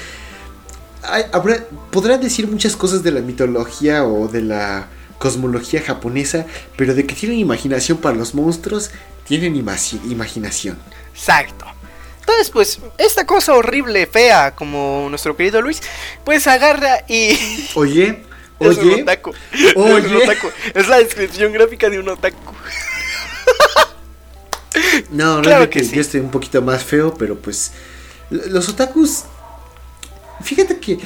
podrán decir muchas cosas de la mitología o de la cosmología japonesa, pero de que tienen imaginación para los monstruos, tienen imaginación. Exacto. Entonces, pues, esta cosa horrible, fea, como nuestro querido Luis, pues agarra y... Oye, oye, es, un otaku. oye. Es, la descripción gráfica de un otaku. no, claro que, yo estoy un poquito más feo, pero pues los otakus... Fíjate que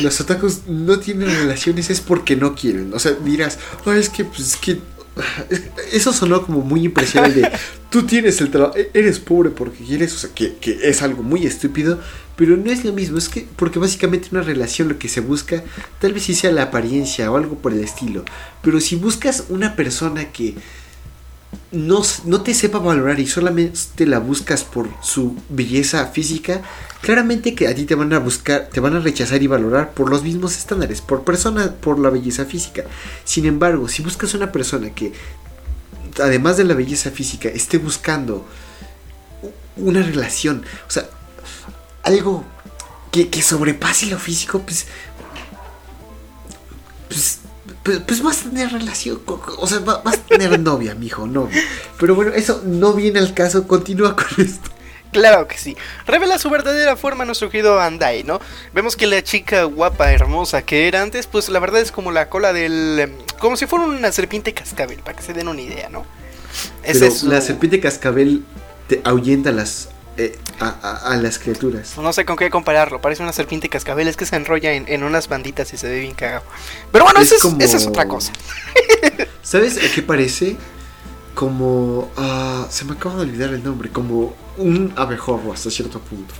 los otakus no tienen relaciones es porque no quieren. O sea, dirás, es que, pues, es que eso sonó como muy impresionante. Tú tienes el trabajo, e-, eres pobre porque quieres, o sea, que, es algo muy estúpido, pero no es lo mismo. Es que, porque básicamente una relación lo que se busca, tal vez sí sea la apariencia o algo por el estilo. Pero si buscas una persona que no, no te sepa valorar y solamente la buscas por su belleza física, claramente que a ti te van a buscar, te van a rechazar y valorar por los mismos estándares, por persona, por la belleza física. Sin embargo, si buscas una persona que, además de la belleza física, esté buscando una relación, o sea, algo que, que sobrepase lo físico, pues, pues pues, pues, vas a tener relación, o sea, vas a tener novia, mijo, novia. Pero bueno, eso no viene al caso, continúa con esto. Claro que sí. Revela su verdadera forma nuestro querido Bandai, ¿no? Vemos que la chica guapa, hermosa que era antes, pues la verdad es como la cola del... Em, como si fuera una serpiente cascabel, para que se den una idea, ¿no? Pero la serpiente cascabel te ahuyenta las eh, a, las criaturas. No sé con qué compararlo. Parece una serpiente cascabel. Es que se enrolla en, unas banditas y se ve bien cagado. Pero bueno, esa, es, otra cosa. ¿Sabes a qué parece? como... ah, se me acaba de olvidar el nombre, como un abejorro hasta cierto punto.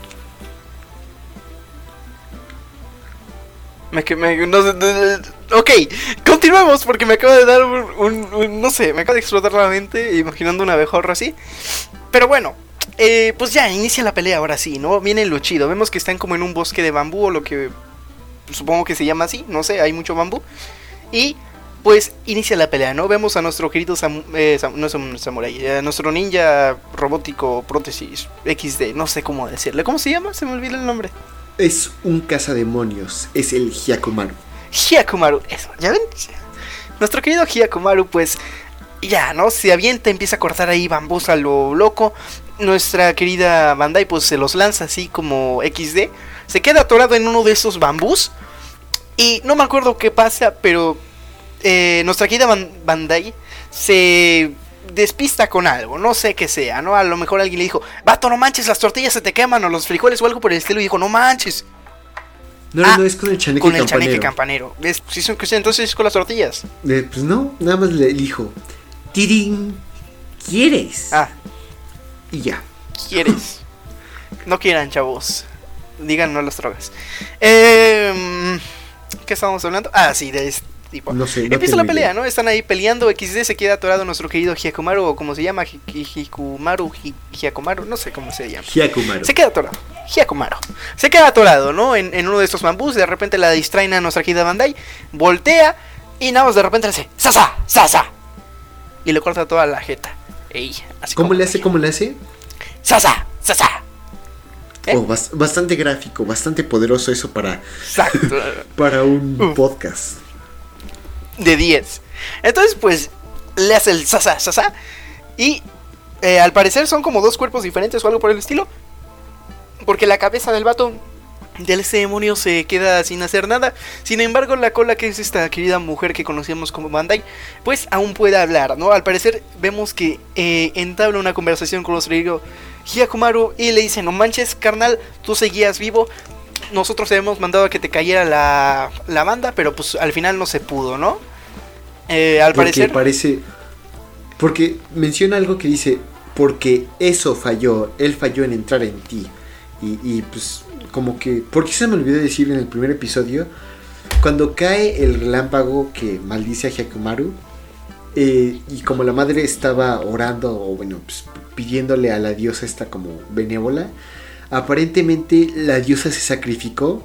Me, que- me- no ok, continuemos porque me acaba de dar un, un- un- No sé, me acaba de explotar la mente imaginando un abejorro así. Pero bueno, eh, pues ya, inicia la pelea ahora sí, ¿no? Viene lo chido. Vemos que están como en un bosque de bambú o lo que supongo que se llama así, no sé, hay mucho bambú. Y pues inicia la pelea, ¿no? Vemos a nuestro querido eh, Sam- no es un samurai, a nuestro ninja robótico prótesis XD, no sé cómo decirle. ¿Cómo se llama? Se me olvida el nombre. Es un cazademonios, es el Hyakumaru. Hyakumaru, eso, ¿ya ven? Nuestro querido Hyakumaru, pues, ya, ¿no? Se avienta, empieza a cortar ahí bambús a lo loco. Nuestra querida Bandai, pues, se los lanza así como XD. Se queda atorado en uno de esos bambús. Y no me acuerdo qué pasa, pero eh, nuestra querida Ban- Bandai se despista con algo, no sé qué sea, ¿no? A lo mejor alguien le dijo, vato, no manches, las tortillas se te queman o los frijoles o algo por el estilo. Y dijo, no manches, No, Ah, no, es con el chaneque con el campanero. chaneque campanero. ¿Ves? Si son que entonces es con las tortillas. Eh, pues no, nada más le dijo, Tirín, ¿quieres? Ah, Y ya. ¿quieres? no quieran, chavos. Digan no a las drogas. Eh, ¿Qué estábamos hablando? Ah, sí, de este tipo. No sé, no Empieza la pelea, idea. ¿no? Están ahí peleando. XD se queda atorado nuestro querido Hyakumaru, o como se llama, Hi- Hi- Hikumaru, Hi- Hyakumaru, no sé cómo se llama. Hyakumaru. Se queda atorado. Hyakumaru. Se queda atorado, ¿no? En, en uno de estos bambús. De repente la distraen a nuestra querida Bandai. Voltea. Y nada más de repente le hace ¡Sasa! ¡Sasa! Y le corta toda la jeta. Ey, así ¿Cómo le hace? ¿Cómo le hace? ¡Sasa! ¡Sasa! ¿Eh? Oh, bas- bastante gráfico, bastante poderoso eso para, Exacto. para un Uh. podcast. de 10. Entonces, pues, le hace el sasa, sasa. Y eh, al parecer son como dos cuerpos diferentes o algo por el estilo. Porque la cabeza del vato del demonio se queda sin hacer nada. Sin embargo, la cola, que es esta querida mujer que conocíamos como Bandai, pues aún puede hablar, ¿no? Al parecer vemos que eh, entabla una conversación con nuestro amigo Hyakumaru y le dice, no manches, carnal, tú seguías vivo. Nosotros te hemos mandado a que te cayera la, la banda, pero pues al final no se pudo, ¿no? Eh, al Porque parecer... parece. Porque menciona algo que dice. Porque eso falló. Él falló en entrar en ti. Y, y, pues, como que. Porque se me olvidó decir en el primer episodio. Cuando cae el relámpago que maldice a Hyakumaru. eh, y como la madre estaba orando, o bueno, pues, pidiéndole a la diosa esta como benévola. Aparentemente la diosa se sacrificó.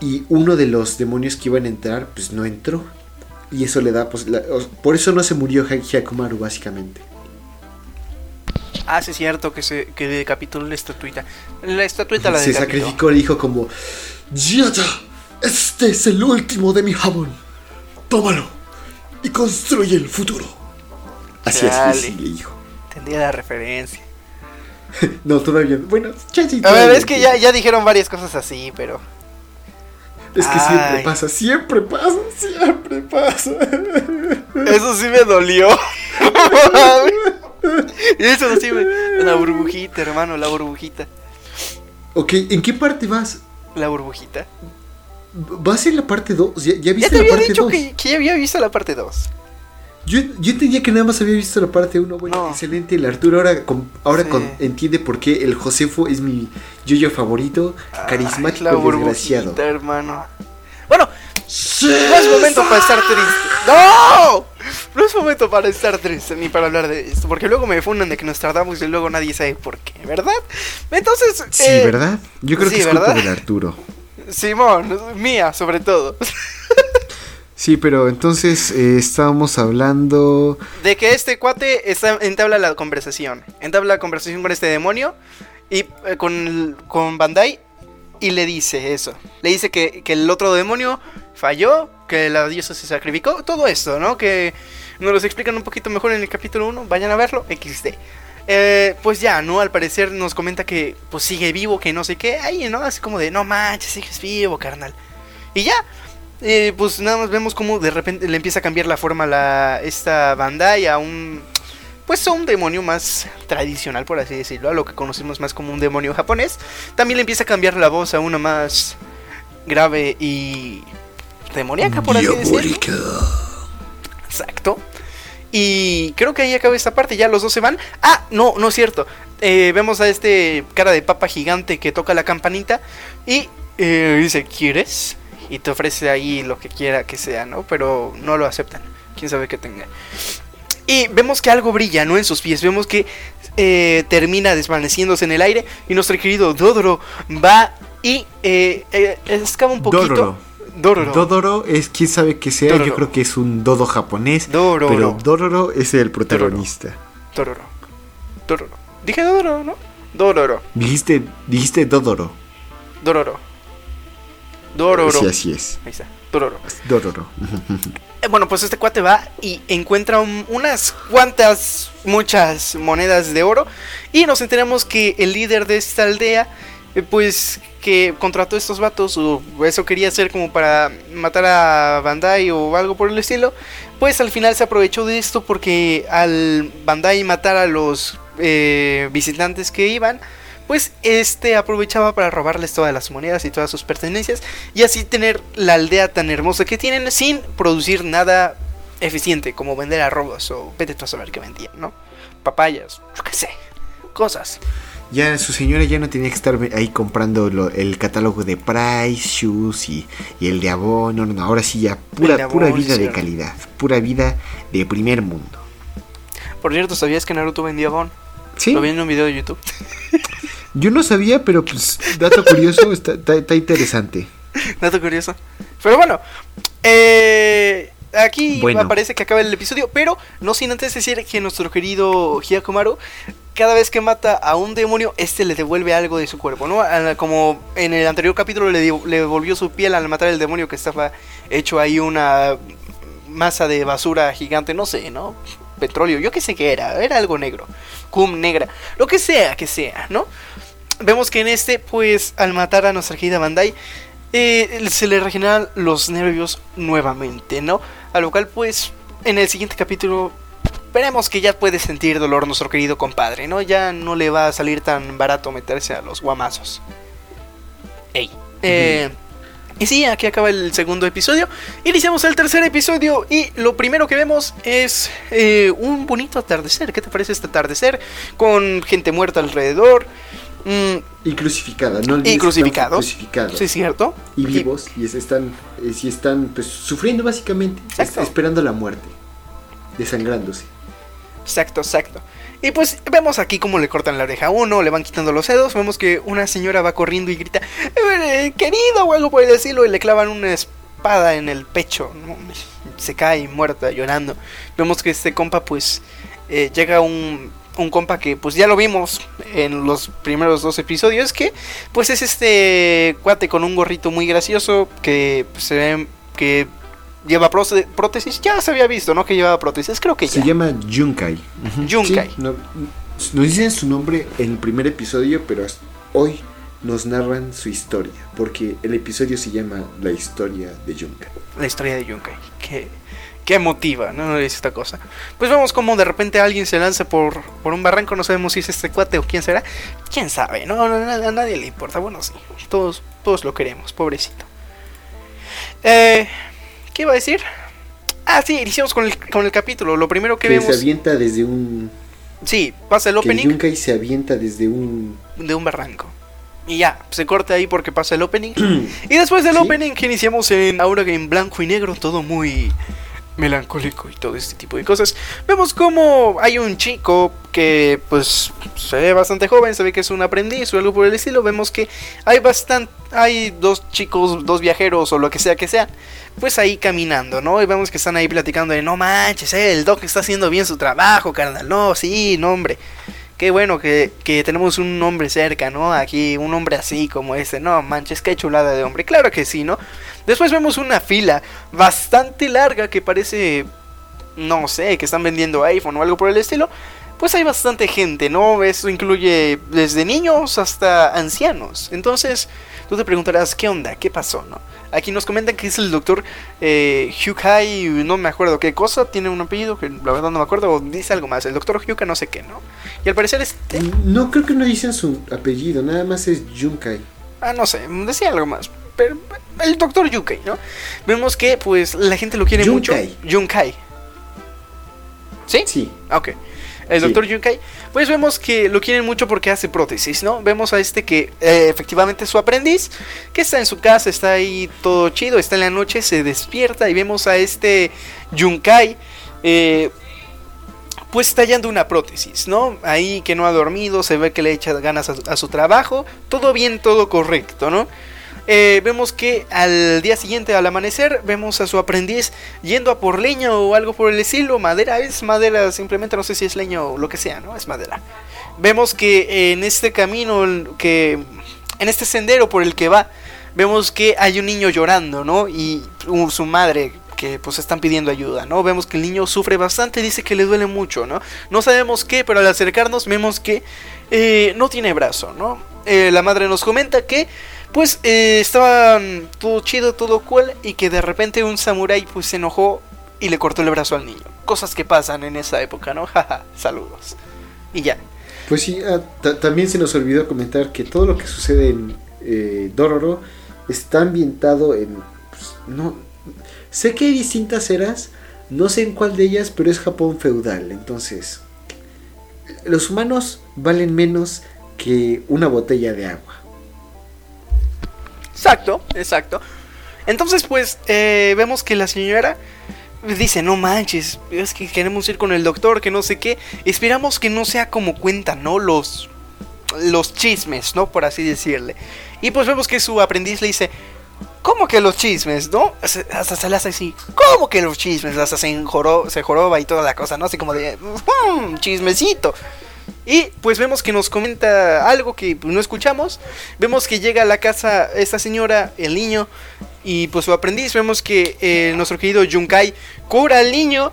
Y uno de los demonios que iban a entrar, pues no entró. Y eso le da, pues, por eso no se murió Hy- Hyakumaru, básicamente. Ah, sí es cierto que se que decapitó la estatuita. La estatuita la se decapitó. sacrificó y dijo como, Yata, este es el último de mi jamón. Tómalo y construye el futuro. Así es, le dijo. Entendía la referencia. No, todavía. Bueno, chance A ver, es que ya, ya dijeron varias cosas así, pero... Es que siempre pasa, siempre pasa, siempre pasa. Eso sí me dolió. Eso sí me... La burbujita, hermano, la burbujita. ok, ¿en qué parte vas? La burbujita. ¿Vas en la parte 2? ¿Ya, ya Ya viste te la había parte dicho 2? que, que ya había visto la parte 2. Yo, yo entendía que nada más había visto la parte 1. Bueno, No. excelente. El Arturo ahora, con- ahora Sí. con- entiende por qué el Josefo es mi yoyo favorito. Carismático Ay, la y desgraciado. hermano. Bueno, ¡Sí! no es momento para estar triste. ¡No! No es momento para estar triste ni para hablar de esto. Porque luego me fundan de que nos tardamos y luego nadie sabe por qué, ¿verdad? Entonces. Sí, eh, ¿verdad? Yo creo sí, que es culpa del Arturo. Simón, mía, sobre todo. Sí, pero entonces eh, estábamos hablando. De que este cuate está, entabla la conversación. Entabla la conversación con este demonio. Y eh, con, con Bandai. Y le dice eso. Le dice que, que el otro demonio falló. Que la diosa se sacrificó. Todo esto, ¿no? Que nos los explican un poquito mejor en el capítulo 1. Vayan a verlo. XD. Eh, pues ya, ¿no? Al parecer nos comenta que pues sigue vivo, que no sé qué. Ahí, ¿no? Así como de, no manches, sigues vivo, carnal. Y ya. Eh, pues nada más vemos como de repente le empieza a cambiar la forma a la, esta Bandai a un... Pues a un demonio más tradicional, por así decirlo, a lo que conocemos más como un demonio japonés. También le empieza a cambiar la voz a una más grave y demoníaca, por así decirlo. Exacto. Y creo que ahí acaba esta parte, ya los dos se van. Ah, no, no es cierto. Eh, vemos a este cara de papa gigante que toca la campanita y eh, dice, ¿quieres? Y te ofrece ahí lo que quiera que sea, ¿no? Pero no lo aceptan. Quién sabe qué tenga. Y vemos que algo brilla, ¿no? En sus pies. Vemos que eh, termina desvaneciéndose en el aire. Y nuestro querido Dodoro va y eh, eh, escapa un poquito. Dororo. Dororo. Dodoro es quién sabe que sea, Dororo. yo creo que es un dodo japonés, Dororo. pero Dororo es el protagonista. Dororo. Dororo. Dije Dororo, ¿no? Dororo. Dijiste, dijiste Dodoro. Dororo. Dororo. Sí, así es. Ahí está. Dororo. Dororo. Eh, Bueno, pues este cuate va y encuentra un- unas cuantas, muchas monedas de oro. Y nos enteramos que el líder de esta aldea, pues que contrató estos vatos, o eso quería hacer como para matar a Bandai o algo por el estilo. Pues al final se aprovechó de esto porque al Bandai matar a los eh, visitantes que iban, pues este aprovechaba para robarles todas las monedas y todas sus pertenencias y así tener la aldea tan hermosa que tienen sin producir nada eficiente como vender arrobos o vete tú a saber qué vendían, ¿no? Papayas, yo qué sé, cosas. Ya su señora ya no tenía que estar ahí comprando lo- el catálogo de Price, Shoes y, y el de Avon. No, no, ahora sí ya pura, Avon, pura vida de calidad, pura vida de primer mundo. Por cierto, ¿sabías que Naruto vendía Bon? Sí, Lo vi en un video de YouTube. yo no sabía, pero pues dato curioso, está, está- está interesante. Dato curioso. Pero bueno, eh, aquí Bueno. aparece que acaba el episodio, pero no sin antes decir que nuestro querido Hyakumaru, cada vez que mata a un demonio, este le devuelve algo de su cuerpo, ¿no? Como en el anterior capítulo le devolvió su piel al matar al demonio que estaba hecho ahí una masa de basura gigante, no sé, ¿no? Petróleo, yo qué sé qué era, era algo negro, cum negra, lo que sea que sea, ¿no? Vemos que en este, pues, al matar a nuestra querida Bandai, eh, se le regeneran los nervios nuevamente, ¿no? A lo cual, pues, en el siguiente capítulo veremos que ya puede sentir dolor nuestro querido compadre, ¿no? Ya no le va a salir tan barato meterse a los guamazos. Ey. Eh, y sí, aquí acaba el segundo episodio. Iniciamos el tercer episodio y lo primero que vemos es eh, un bonito atardecer. ¿Qué te parece este atardecer? Con gente muerta alrededor. Mm, Y crucificada, ¿no? Y crucificados. Crucificados. sí, cierto. Y vivos, y, es- están, eh, sí están pues, sufriendo básicamente, es- Exacto. esperando la muerte, desangrándose. Exacto, exacto. Y pues vemos aquí cómo le cortan la oreja a uno, le van quitando los dedos. Vemos que una señora va corriendo y grita, "Eh, querido o algo por el estilo, y le clavan una espada en el pecho. Se cae muerta, llorando. Vemos que este compa, pues, eh, llega un, un compa que, pues, ya lo vimos en los primeros dos episodios, que, pues, es este cuate con un gorrito muy gracioso que pues, se ve que lleva prótesis. Ya se había visto, ¿no? Que llevaba prótesis. Creo que Se ya. llama Junkai. Junkai. Sí, no- nos dicen su nombre en el primer episodio, pero hoy nos narran su historia, porque el episodio se llama La historia de Junkai. la historia de Yunkai. Que, que emotiva, ¿no? Es esta cosa. Pues vemos como de repente alguien se lanza por, por un barranco. No sabemos si es este cuate o quién será. Quién sabe, no, a nadie le importa. Bueno, sí, todos, todos lo queremos, pobrecito. Eh, ¿Qué iba a decir? Ah, sí, iniciamos con el, con el capítulo. Lo primero que, Que vemos. se avienta desde un... Sí, pasa el Que opening Junkai se avienta desde un... de un barranco. Y ya, se corta ahí porque pasa el opening. Y después del Sí. opening que iniciamos en Aura en blanco y negro, todo muy melancólico y todo este tipo de cosas. Vemos como hay un chico que pues se ve bastante joven, se ve que es un aprendiz o algo por el estilo. Vemos que hay bastante hay dos chicos, dos viajeros o lo que sea que sea, pues ahí caminando, ¿no? Y vemos que están ahí platicando de no manches, eh, el doc está haciendo bien su trabajo, carnal. No, sí, no, hombre. Qué bueno que, que tenemos un hombre cerca, ¿no? Aquí, un hombre así como este. No, manches, qué chulada de hombre. Claro que sí, ¿no? Después vemos una fila bastante larga que parece, no sé, que están vendiendo iPhone o algo por el estilo. Pues hay bastante gente, ¿no? Eso incluye desde niños hasta ancianos. Entonces, tú te preguntarás, ¿qué onda? ¿Qué pasó, no? Aquí nos comentan que es el doctor eh, Hyukai, no me acuerdo qué cosa, tiene un apellido que la verdad no me acuerdo, o dice algo más, el doctor Hyuka no sé qué, ¿no? Y al parecer este... No, creo que no dicen su apellido, nada más es Junkai. Ah, no sé, decía algo más. Pero el doctor Yukai, ¿no? Vemos que pues la gente lo quiere Yunkai. mucho. Yunkai. ¿Sí? Sí. Ok. El Sí. doctor Yunkai, pues vemos que lo quieren mucho porque hace prótesis, ¿no? Vemos a este que eh, efectivamente es su aprendiz, que está en su casa, está ahí todo chido, está en la noche, se despierta y vemos a este Yunkai, eh, pues tallando una prótesis, ¿no? Ahí que no ha dormido, se ve que le echa ganas a, a su trabajo, todo bien, todo correcto, ¿no? Eh, vemos que al día siguiente, al amanecer, vemos a su aprendiz yendo a por leña o algo por el estilo. Madera es madera, simplemente no sé si es leña o lo que sea, ¿no? Es madera. Vemos que en este camino, que en este sendero por el que va, vemos que hay un niño llorando, ¿no? Y su madre que pues están pidiendo ayuda, ¿no? Vemos que el niño sufre bastante, dice que le duele mucho, ¿no? No sabemos qué, pero al acercarnos vemos que eh, no tiene brazo, ¿no? Eh, la madre nos comenta que pues eh, estaba todo chido, todo cool y que de repente un samurái pues se enojó y le cortó el brazo al niño. Cosas que pasan en esa época, ¿no? Jaja, saludos. Y ya. Pues sí, ah, ta- también se nos olvidó comentar que todo lo que sucede en eh, Dororo está ambientado en... pues, no, sé que hay distintas eras, no sé en cuál de ellas, pero es Japón feudal. Entonces, los humanos valen menos que una botella de agua. Exacto, exacto. Entonces, pues, eh, vemos que la señora dice, no manches, es que queremos ir con el doctor, que no sé qué. Esperamos que no sea como cuentan, ¿no? Los, los chismes, ¿no? Por así decirle. Y pues vemos que su aprendiz le dice, ¿cómo que los chismes, no? Hasta se le hace así, ¿cómo que los chismes? Hasta se, enjoro- se joroba y toda la cosa, ¿no? Así como de, "Mm, chismecito. Y pues vemos que nos comenta algo que pues, no escuchamos. Vemos que llega a la casa esta señora, el niño, y pues su aprendiz. Vemos que eh, nuestro querido Yunkai cura al niño.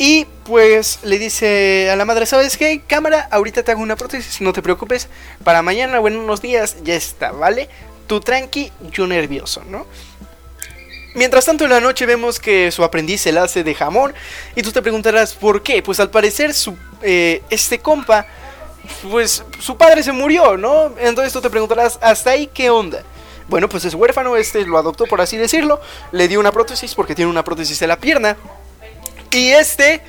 Y pues le dice a la madre, ¿sabes qué? Cámara, ahorita te hago una prótesis, no te preocupes. Para mañana o en unos días ya está, ¿vale? Tú tranqui, yo nervioso, ¿no? Mientras tanto en la noche vemos que su aprendiz se la hace de jamón y tú te preguntarás por qué. Pues al parecer su, eh, este compa, pues su padre se murió, ¿no? Entonces tú te preguntarás, ¿hasta ahí qué onda? Bueno, pues es huérfano, este lo adoptó por así decirlo, le dio una prótesis porque tiene una prótesis de la pierna. Y este,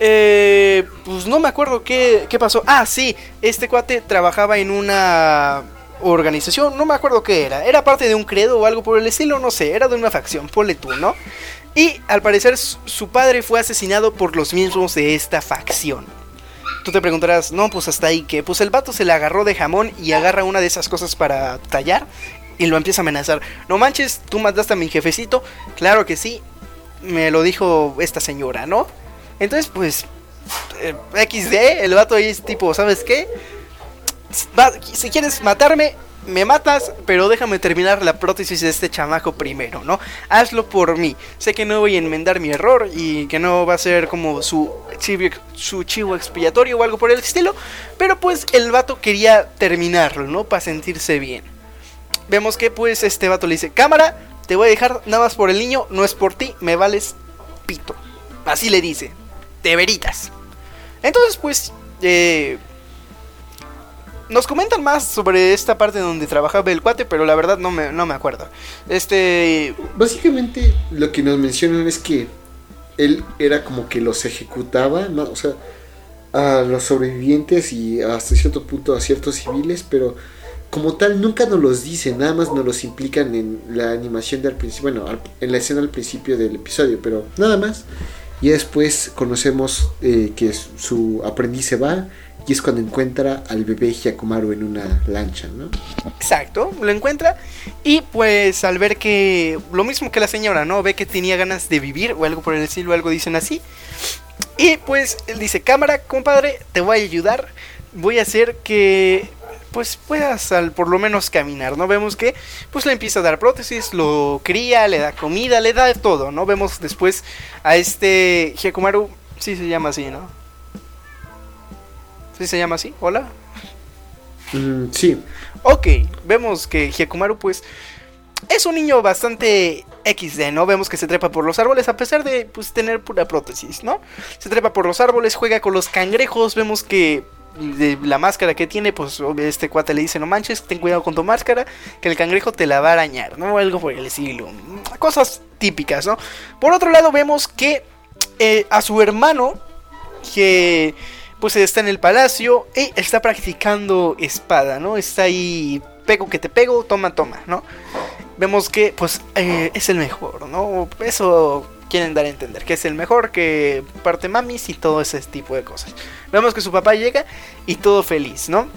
eh, pues no me acuerdo qué, qué pasó. Ah, sí, este cuate trabajaba en una organización, no me acuerdo qué era. Era parte de un credo o algo por el estilo, no sé, era de una facción, ponle tú, ¿no? Y al parecer su su padre fue asesinado por los mismos de esta facción. Tú te preguntarás, no, pues hasta ahí que, pues el vato se le agarró de jamón y agarra una de esas cosas para tallar y lo empieza a amenazar. No manches, tú mataste a mi jefecito. Claro que sí, me lo dijo esta señora, ¿no? Entonces, pues, eh, XD, el vato ahí es tipo, ¿sabes qué? Si quieres matarme, me matas, pero déjame terminar la prótesis de este chamaco primero, ¿no? Hazlo por mí. Sé que no voy a enmendar mi error y que no va a ser como su chivo, su chivo expiatorio o algo por el estilo, pero pues el vato quería terminarlo, ¿no? Para sentirse bien. Vemos que pues este vato le dice, cámara, te voy a dejar nada más por el niño, no es por ti, me vales pito. Así le dice, de veritas. Entonces pues, eh, nos comentan más sobre esta parte donde trabajaba el cuate, pero la verdad no me, no me acuerdo. Este, Básicamente lo que nos mencionan es que él era como que los ejecutaba, o sea, a los sobrevivientes y hasta cierto punto a ciertos civiles, pero como tal nunca nos los dicen, nada más nos los implican en la animación del principio, bueno, en la escena al principio del episodio, pero nada más. Y después conocemos eh, que su aprendiz se va y es cuando encuentra al bebé Hyakumaru en una lancha, ¿no? Exacto, lo encuentra y pues al ver que lo mismo que la señora, ¿no? Ve que tenía ganas de vivir o algo por el estilo, algo dicen así. Y pues él dice, cámara, compadre, te voy a ayudar, voy a hacer que pues puedas al por lo menos caminar, ¿no? Vemos que pues le empieza a dar prótesis, lo cría, le da comida, le da todo, ¿no? Vemos después a este Hyakumaru, sí se llama así, ¿no? ¿Sí se llama así? ¿Hola? Mm, sí, Ok, vemos que Hyakumaru pues es un niño bastante XD, ¿no? Vemos que se trepa por los árboles a pesar de pues tener pura prótesis, ¿no? Se trepa por los árboles, juega con los cangrejos, vemos que de la máscara que tiene, pues este cuate le dice, no manches, ten cuidado con tu máscara, que el cangrejo te la va a arañar, ¿no? Algo por el estilo. Cosas típicas, ¿no? Por otro lado vemos que eh, a su hermano que pues está en el palacio y está practicando espada, ¿no? Está ahí, pego que te pego, toma, toma, ¿no? Vemos que pues eh, es el mejor, ¿no? Eso quieren dar a entender, que es el mejor, que parte mamis y todo ese tipo de cosas. Vemos que su papá llega y todo feliz, ¿no?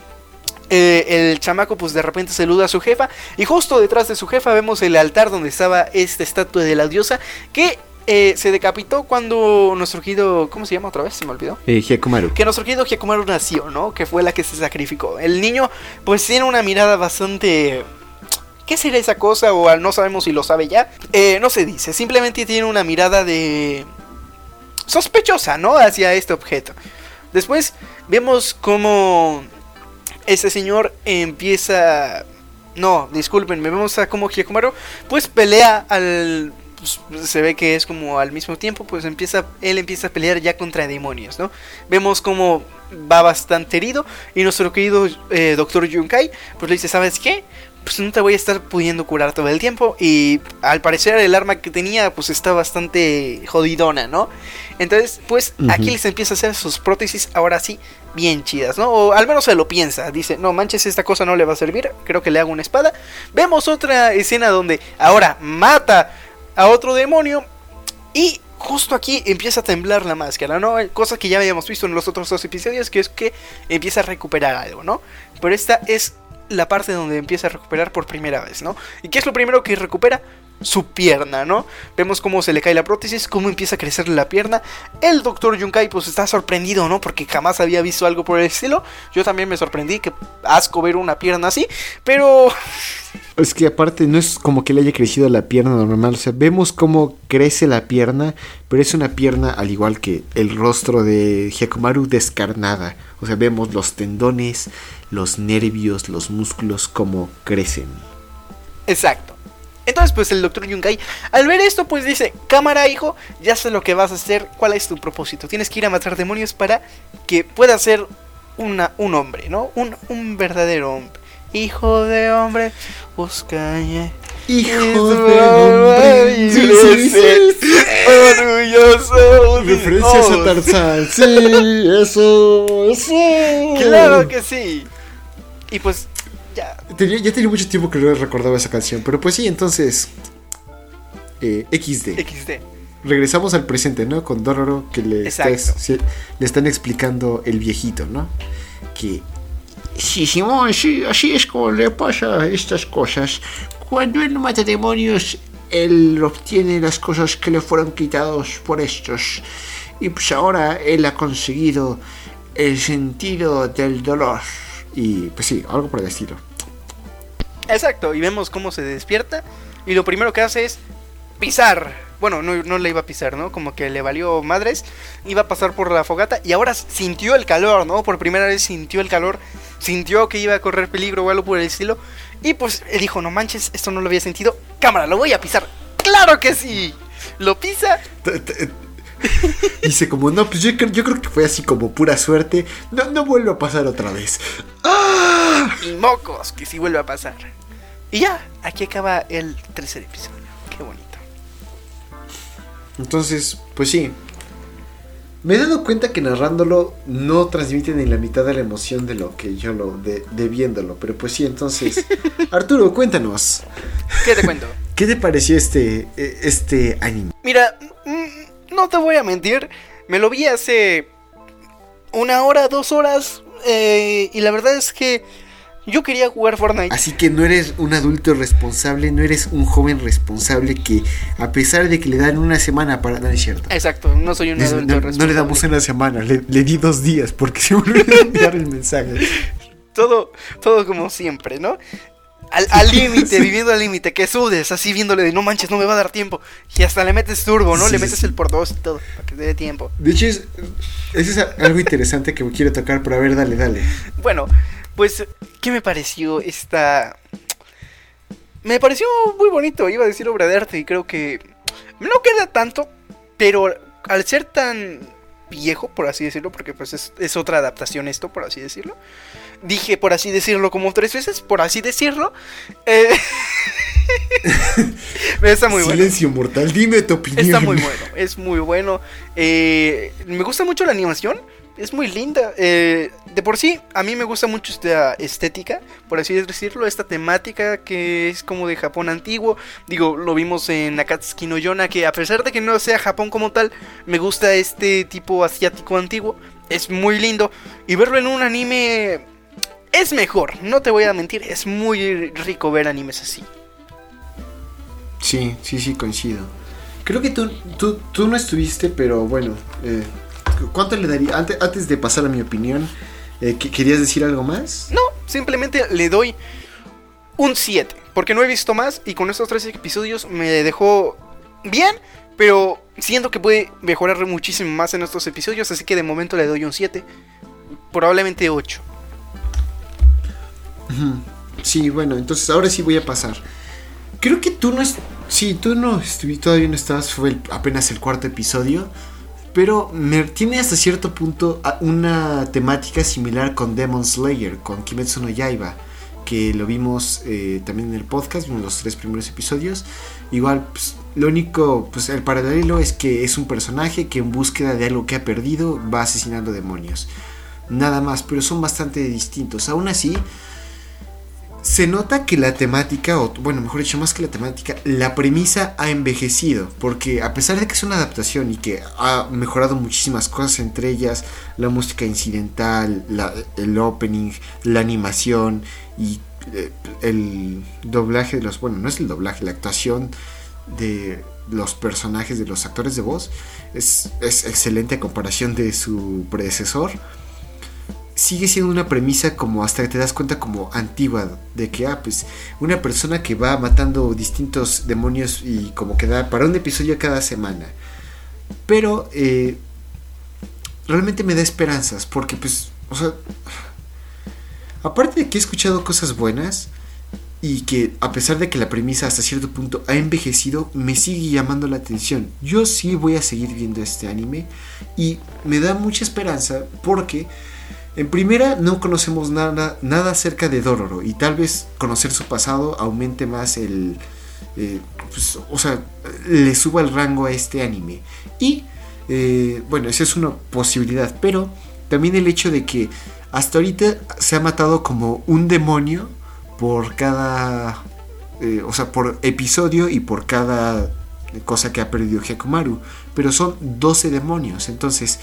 Eh, el chamaco pues de repente saluda a su jefa y justo detrás de su jefa vemos el altar donde estaba esta estatua de la diosa que eh, se decapitó cuando nuestro querido, ¿cómo se llama otra vez? Se me olvidó. Eh, Hyakumaru. Que nuestro querido Hyakumaru nació, ¿no? Que fue la que se sacrificó. El niño pues tiene una mirada bastante... ¿Qué será esa cosa? O no sabemos si lo sabe ya. Eh, no se dice, simplemente tiene una mirada de... sospechosa, ¿no? Hacia este objeto. Después vemos cómo ese señor empieza... No, disculpen, vemos a cómo Hyakumaru pues pelea al pues, se ve que es como al mismo tiempo, pues empieza, él empieza a pelear ya contra demonios, ¿no? Vemos como va bastante herido y nuestro querido eh, doctor Yunkai, pues le dice, ¿sabes qué? Pues no te voy a estar pudiendo curar todo el tiempo y al parecer el arma que tenía pues está bastante jodidona, ¿no? Entonces, pues aquí les empieza a hacer sus prótesis ahora sí bien chidas, ¿no? O al menos se lo piensa, dice, no manches, esta cosa no le va a servir, creo que le hago una espada. Vemos otra escena donde ahora mata a otro demonio y justo aquí empieza a temblar la máscara, ¿no? Cosa que ya habíamos visto en los otros dos episodios, que es que empieza a recuperar algo, ¿no? Pero esta es la parte donde empieza a recuperar por primera vez, ¿no? ¿Y qué es lo primero que recupera? Su pierna, ¿no? Vemos cómo se le cae la prótesis, cómo empieza a crecer la pierna. El doctor Yunkai pues está sorprendido, ¿no? Porque jamás había visto algo por el estilo. Yo también me sorprendí, que asco ver una pierna así, pero... Es que aparte no es como que le haya crecido la pierna normal, o sea, vemos cómo crece la pierna, pero es una pierna al igual que el rostro de Hyakumaru descarnada. O sea, vemos los tendones, los nervios, los músculos, cómo crecen. Exacto. Entonces, pues el doctor Yungai, al ver esto, pues dice, cámara hijo, ya sé lo que vas a hacer, cuál es tu propósito. Tienes que ir a matar demonios para que pueda ser una, un hombre, ¿no? Un, un verdadero hombre. Hijo de hombre, busca... Hijo de hombre, sí, sí, orgulloso. Referencias a Tarzán, sí, eso, eso. Claro que sí. Y pues ya. Tenía, ya tenía mucho tiempo que no recordaba esa canción, pero pues sí, entonces. Eh, XD. XD. Regresamos al presente, ¿no? Con Dororo, que le, está, le están explicando el viejito, ¿no? Que. Sí, Simón, sí, así es como le pasa estas cosas. Cuando él mata demonios, él obtiene las cosas que le fueron quitados por estos. Y pues ahora él ha conseguido el sentido del dolor. Y pues sí, algo por el estilo. Exacto, y vemos cómo se despierta y lo primero que hace es pisar. Bueno, no, le iba a pisar, ¿no? Como que le valió madres. Iba a pasar por la fogata y ahora sintió el calor, ¿no? Por primera vez sintió el calor. Sintió que iba a correr peligro o algo por el estilo. Y pues dijo, no manches, esto no lo había sentido. Cámara, lo voy a pisar. ¡Claro que sí! Lo pisa. Dice como, no, pues yo, yo, creo que fue así como pura suerte. No, no vuelve a pasar otra vez. ¡Ah! Y mocos, que sí vuelve a pasar. Y ya, aquí acaba el tercer episodio. Qué bonito. Entonces, pues sí. Me he dado cuenta que narrándolo no transmite ni la mitad de la emoción de lo que yo lo de, viéndolo. Pero pues sí, entonces. Arturo, cuéntanos. ¿Qué te cuento? ¿Qué te pareció este, e, este anime? Mira, mm, no te voy a mentir. Me lo vi hace una hora, dos horas. Eh, y la verdad es que yo quería jugar Fortnite. Así que no eres un adulto responsable, no eres un joven responsable que a pesar de que le dan una semana para... No es cierto. Exacto, no soy un adulto responsable. No le damos una semana, le, di dos días porque se me olvidó enviar el mensaje. Todo, todo como siempre, ¿no? Al límite, viviendo al límite, que sudes, así viéndole de no manches, no me va a dar tiempo. Y hasta le metes turbo, ¿no? le metes el por dos y todo, para que te dé tiempo. De hecho, es, es algo interesante que me quiero tocar, pero a ver, dale, dale. Bueno, pues, ¿qué me pareció esta...? Me pareció muy bonito, iba a decir obra de arte y creo que no queda tanto, pero al ser tan viejo, por así decirlo, porque pues es, otra adaptación esto, por así decirlo. Dije, por así decirlo, como tres veces, por así decirlo. Eh, Está muy Silencio mortal, dime tu opinión. Está muy bueno, es muy bueno. Eh, me gusta mucho la animación es muy linda. Eh, de por sí, a mí me gusta mucho esta estética, por así decirlo, esta temática que es como de Japón antiguo. Digo, lo vimos en Akatsuki no Yona, que a pesar de que no sea Japón como tal, me gusta este tipo asiático antiguo. Es muy lindo. Y verlo en un anime es mejor, no te voy a mentir, es muy rico ver animes así. Sí, sí, sí, coincido. Creo que tú, tú, tú no estuviste, pero bueno, eh, ¿Cuánto le daría? Antes, de pasar a mi opinión, eh, ¿querías decir algo más? No, simplemente le doy un 7. Porque no he visto más y con estos tres episodios me dejó bien, pero siento que puede mejorar muchísimo más en estos episodios, así que de momento le doy un 7. Probablemente 8. Sí, bueno, entonces ahora sí voy a pasar. Creo que tú no es... Sí, tú no todavía no estabas, fue apenas el cuarto episodio. Pero me, tiene hasta cierto punto una temática similar con Demon Slayer, con Kimetsu no Yaiba, que lo vimos eh, también en el podcast, vimos los tres primeros episodios. Igual, pues, lo único, pues el paralelo es que es un personaje que en búsqueda de algo que ha perdido va asesinando demonios. Nada más, pero son bastante distintos. Aún así, se nota que la temática, o bueno, mejor dicho, más que la temática, la premisa ha envejecido, porque a pesar de que es una adaptación y que ha mejorado muchísimas cosas, entre ellas la música incidental, el opening, la animación y eh, el doblaje de los, bueno, no es el doblaje, la actuación de los personajes de los actores de voz es, es excelente a comparación de su predecesor sigue siendo una premisa como hasta que te das cuenta como antigua de que ah pues una persona que va matando distintos demonios y como que da para un episodio cada semana pero eh, realmente me da esperanzas porque pues o sea aparte de que he escuchado cosas buenas y que a pesar de que la premisa hasta cierto punto ha envejecido, me sigue llamando la atención. Yo sí voy a seguir viendo este anime y me da mucha esperanza porque en primera, no conocemos nada, nada acerca de Dororo y tal vez conocer su pasado aumente más el... Eh, pues, o sea, le suba el rango a este anime. Y, eh, bueno, esa es una posibilidad, pero también el hecho de que hasta ahorita se ha matado como un demonio por cada... Eh, o sea, por episodio y por cada cosa que ha perdido Hyakumaru. Pero son 12 demonios. Entonces,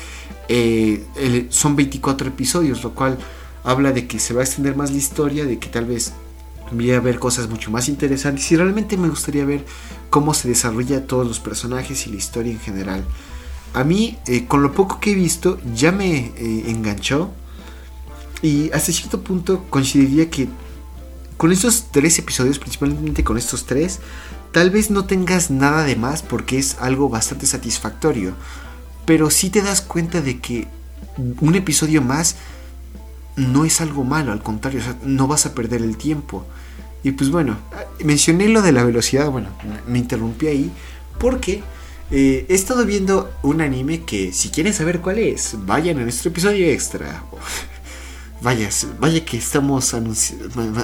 eh, son 24 episodios, lo cual habla de que se va a extender más la historia, de que tal vez voy a ver cosas mucho más interesantes. Y realmente me gustaría ver cómo se desarrolla todos los personajes y la historia en general. A mí, eh, con lo poco que he visto, ya me eh, enganchó. Y hasta cierto punto consideraría que con estos tres episodios, principalmente con estos tres, tal vez no tengas nada de más porque es algo bastante satisfactorio pero sí te das cuenta de que un episodio más no es algo malo, al contrario, no vas a perder el tiempo. Y pues bueno, mencioné lo de la velocidad, bueno, me interrumpí ahí porque eh, he estado viendo un anime que si quieren saber cuál es, vayan a nuestro episodio extra. Vaya, vaya que estamos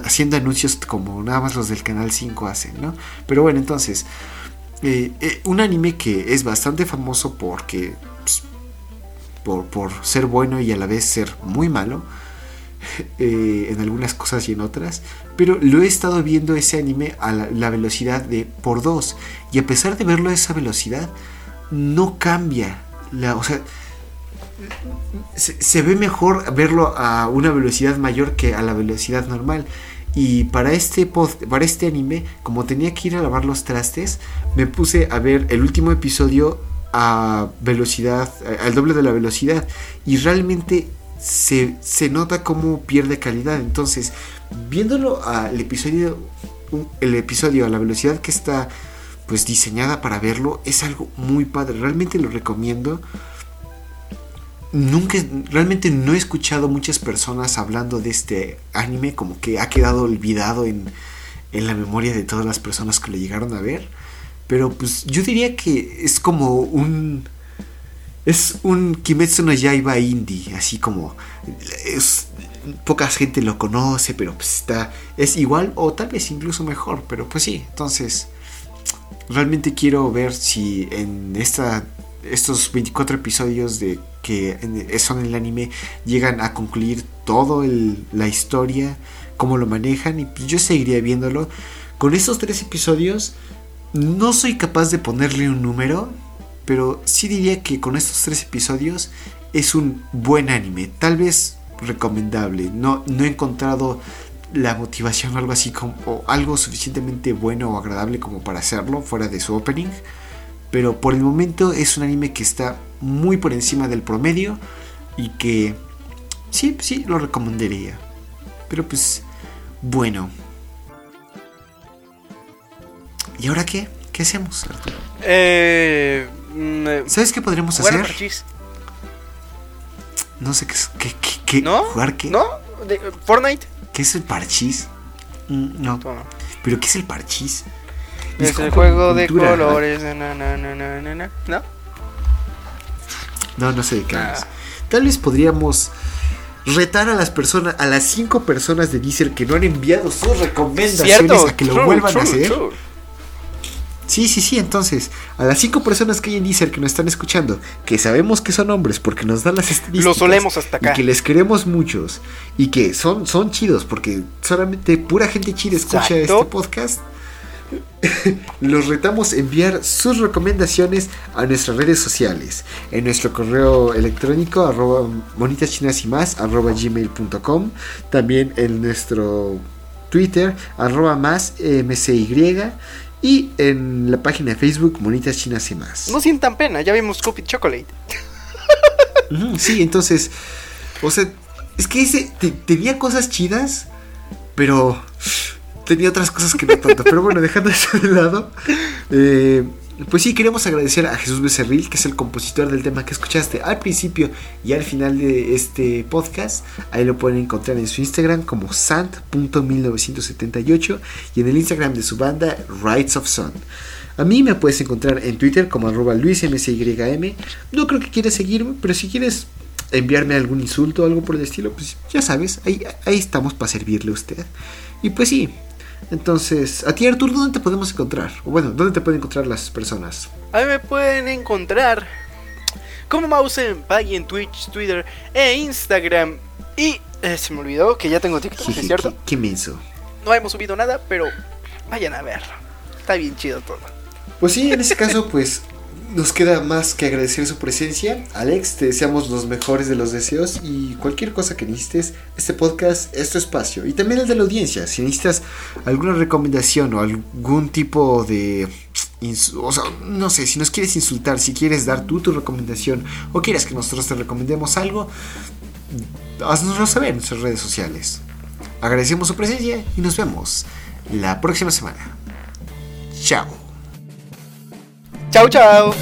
haciendo anuncios como nada más los del canal 5 hacen, ¿no? Pero bueno, entonces, eh, eh, un anime que es bastante famoso porque por, ser bueno y a la vez ser muy malo. Eh, en algunas cosas y en otras, pero lo he estado viendo ese anime a la, velocidad de por dos y a pesar de verlo a esa velocidad, no cambia. La, o sea, se, ve mejor verlo a una velocidad mayor que a la velocidad normal. Y para este, para este anime, como tenía que ir a lavar los trastes, me puse a ver el último episodio a velocidad, al doble de la velocidad y realmente se, nota cómo pierde calidad. Entonces, viéndolo al episodio, el episodio a la velocidad que está pues diseñada para verlo, es algo muy padre. Realmente lo recomiendo. Nunca, realmente no he escuchado muchas personas hablando de este anime, como que ha quedado olvidado en, en la memoria de todas las personas que lo llegaron a ver. Pero pues yo diría que es como un... Es un Kimetsu no Yaiba indie, así como... Es, poca gente lo conoce, pero pues está... Es igual o tal vez incluso mejor, pero pues sí, entonces... realmente quiero ver si en esta, estos 24 episodios de que son el anime llegan a concluir todo la historia, cómo lo manejan y pues yo seguiría viéndolo. Con estos tres episodios no soy capaz de ponerle un número, pero sí diría que con estos tres episodios es un buen anime, tal vez recomendable. No, no he encontrado la motivación o algo así como o algo suficientemente bueno o agradable como para hacerlo fuera de su opening. Pero por el momento es un anime que está muy por encima del promedio y que sí, sí, lo recomendaría. Pero pues, bueno. ¿Y ahora qué? ¿Qué hacemos, Arturo? Eh, mm, ¿Sabes qué podríamos hacer? No sé qué es. ¿Qué, qué, ¿No? ¿Jugar qué? ¿No? ¿De, ¿Fortnite? ¿Qué es el parchís? Mm, no. ¿Pero qué es el parchís? Es, el juego de colores. ¿No? No, no sé de qué ah. Tal vez podríamos retar a las personas, a las cinco personas de Diesel que no han enviado sus recomendaciones a que lo vuelvan a hacer. Sí, sí, sí, entonces, a las cinco personas que hay en Deezer que nos están escuchando, que sabemos que son hombres porque nos dan las estadísticas. Los solemos hasta acá. Y que les queremos muchos. Y que son, son chidos porque solamente pura gente chida escucha este podcast. Los retamos a enviar sus recomendaciones a nuestras redes sociales. En nuestro correo electrónico, arroba monitaschinas y más, arroba gmail.com. También en nuestro Twitter, arroba más mcy y en la página de Facebook, Monitas Chinas y más. No sientan pena, ya vimos Cupid Chocolate. sí, entonces, o sea, es que dice, tenía cosas chidas, pero tenía otras cosas que no tanto. pero bueno, dejando eso de lado, eh, pues sí, queremos agradecer a Jesús Becerril, que es el compositor del tema que escuchaste al principio y al final de este podcast. Ahí lo pueden encontrar en su Instagram como sant.1978 y en el Instagram de su banda Rights of Sun. A mí me puedes encontrar en Twitter como arroba luismcym. No creo que quieras seguirme, pero si quieres enviarme algún insulto o algo por el estilo, pues ya sabes, ahí estamos para servirle a usted. Y pues sí, entonces, a ti Artur, ¿dónde te podemos encontrar? O bueno, ¿dónde te pueden encontrar las personas? A mí me pueden encontrar como Mouse en en Twitch, Twitter e Instagram. Y eh, se me olvidó que ya tengo TikTok, ¿es cierto? Qué, menso. No hemos subido nada, pero vayan a verlo. Está bien chido todo. Pues sí, en ese caso, pues nos queda más que agradecer su presencia. Alex, te deseamos los mejores de los deseos y cualquier cosa que necesites, este podcast es tu espacio. Y también el de la audiencia. Si necesitas alguna recomendación o algún tipo de... O sea, no sé, si nos quieres insultar, si quieres dar tú tu recomendación o quieres que nosotros te recomendemos algo, haznoslo saber en nuestras redes sociales. Agradecemos su presencia y nos vemos la próxima semana. Chao. Chau, chau.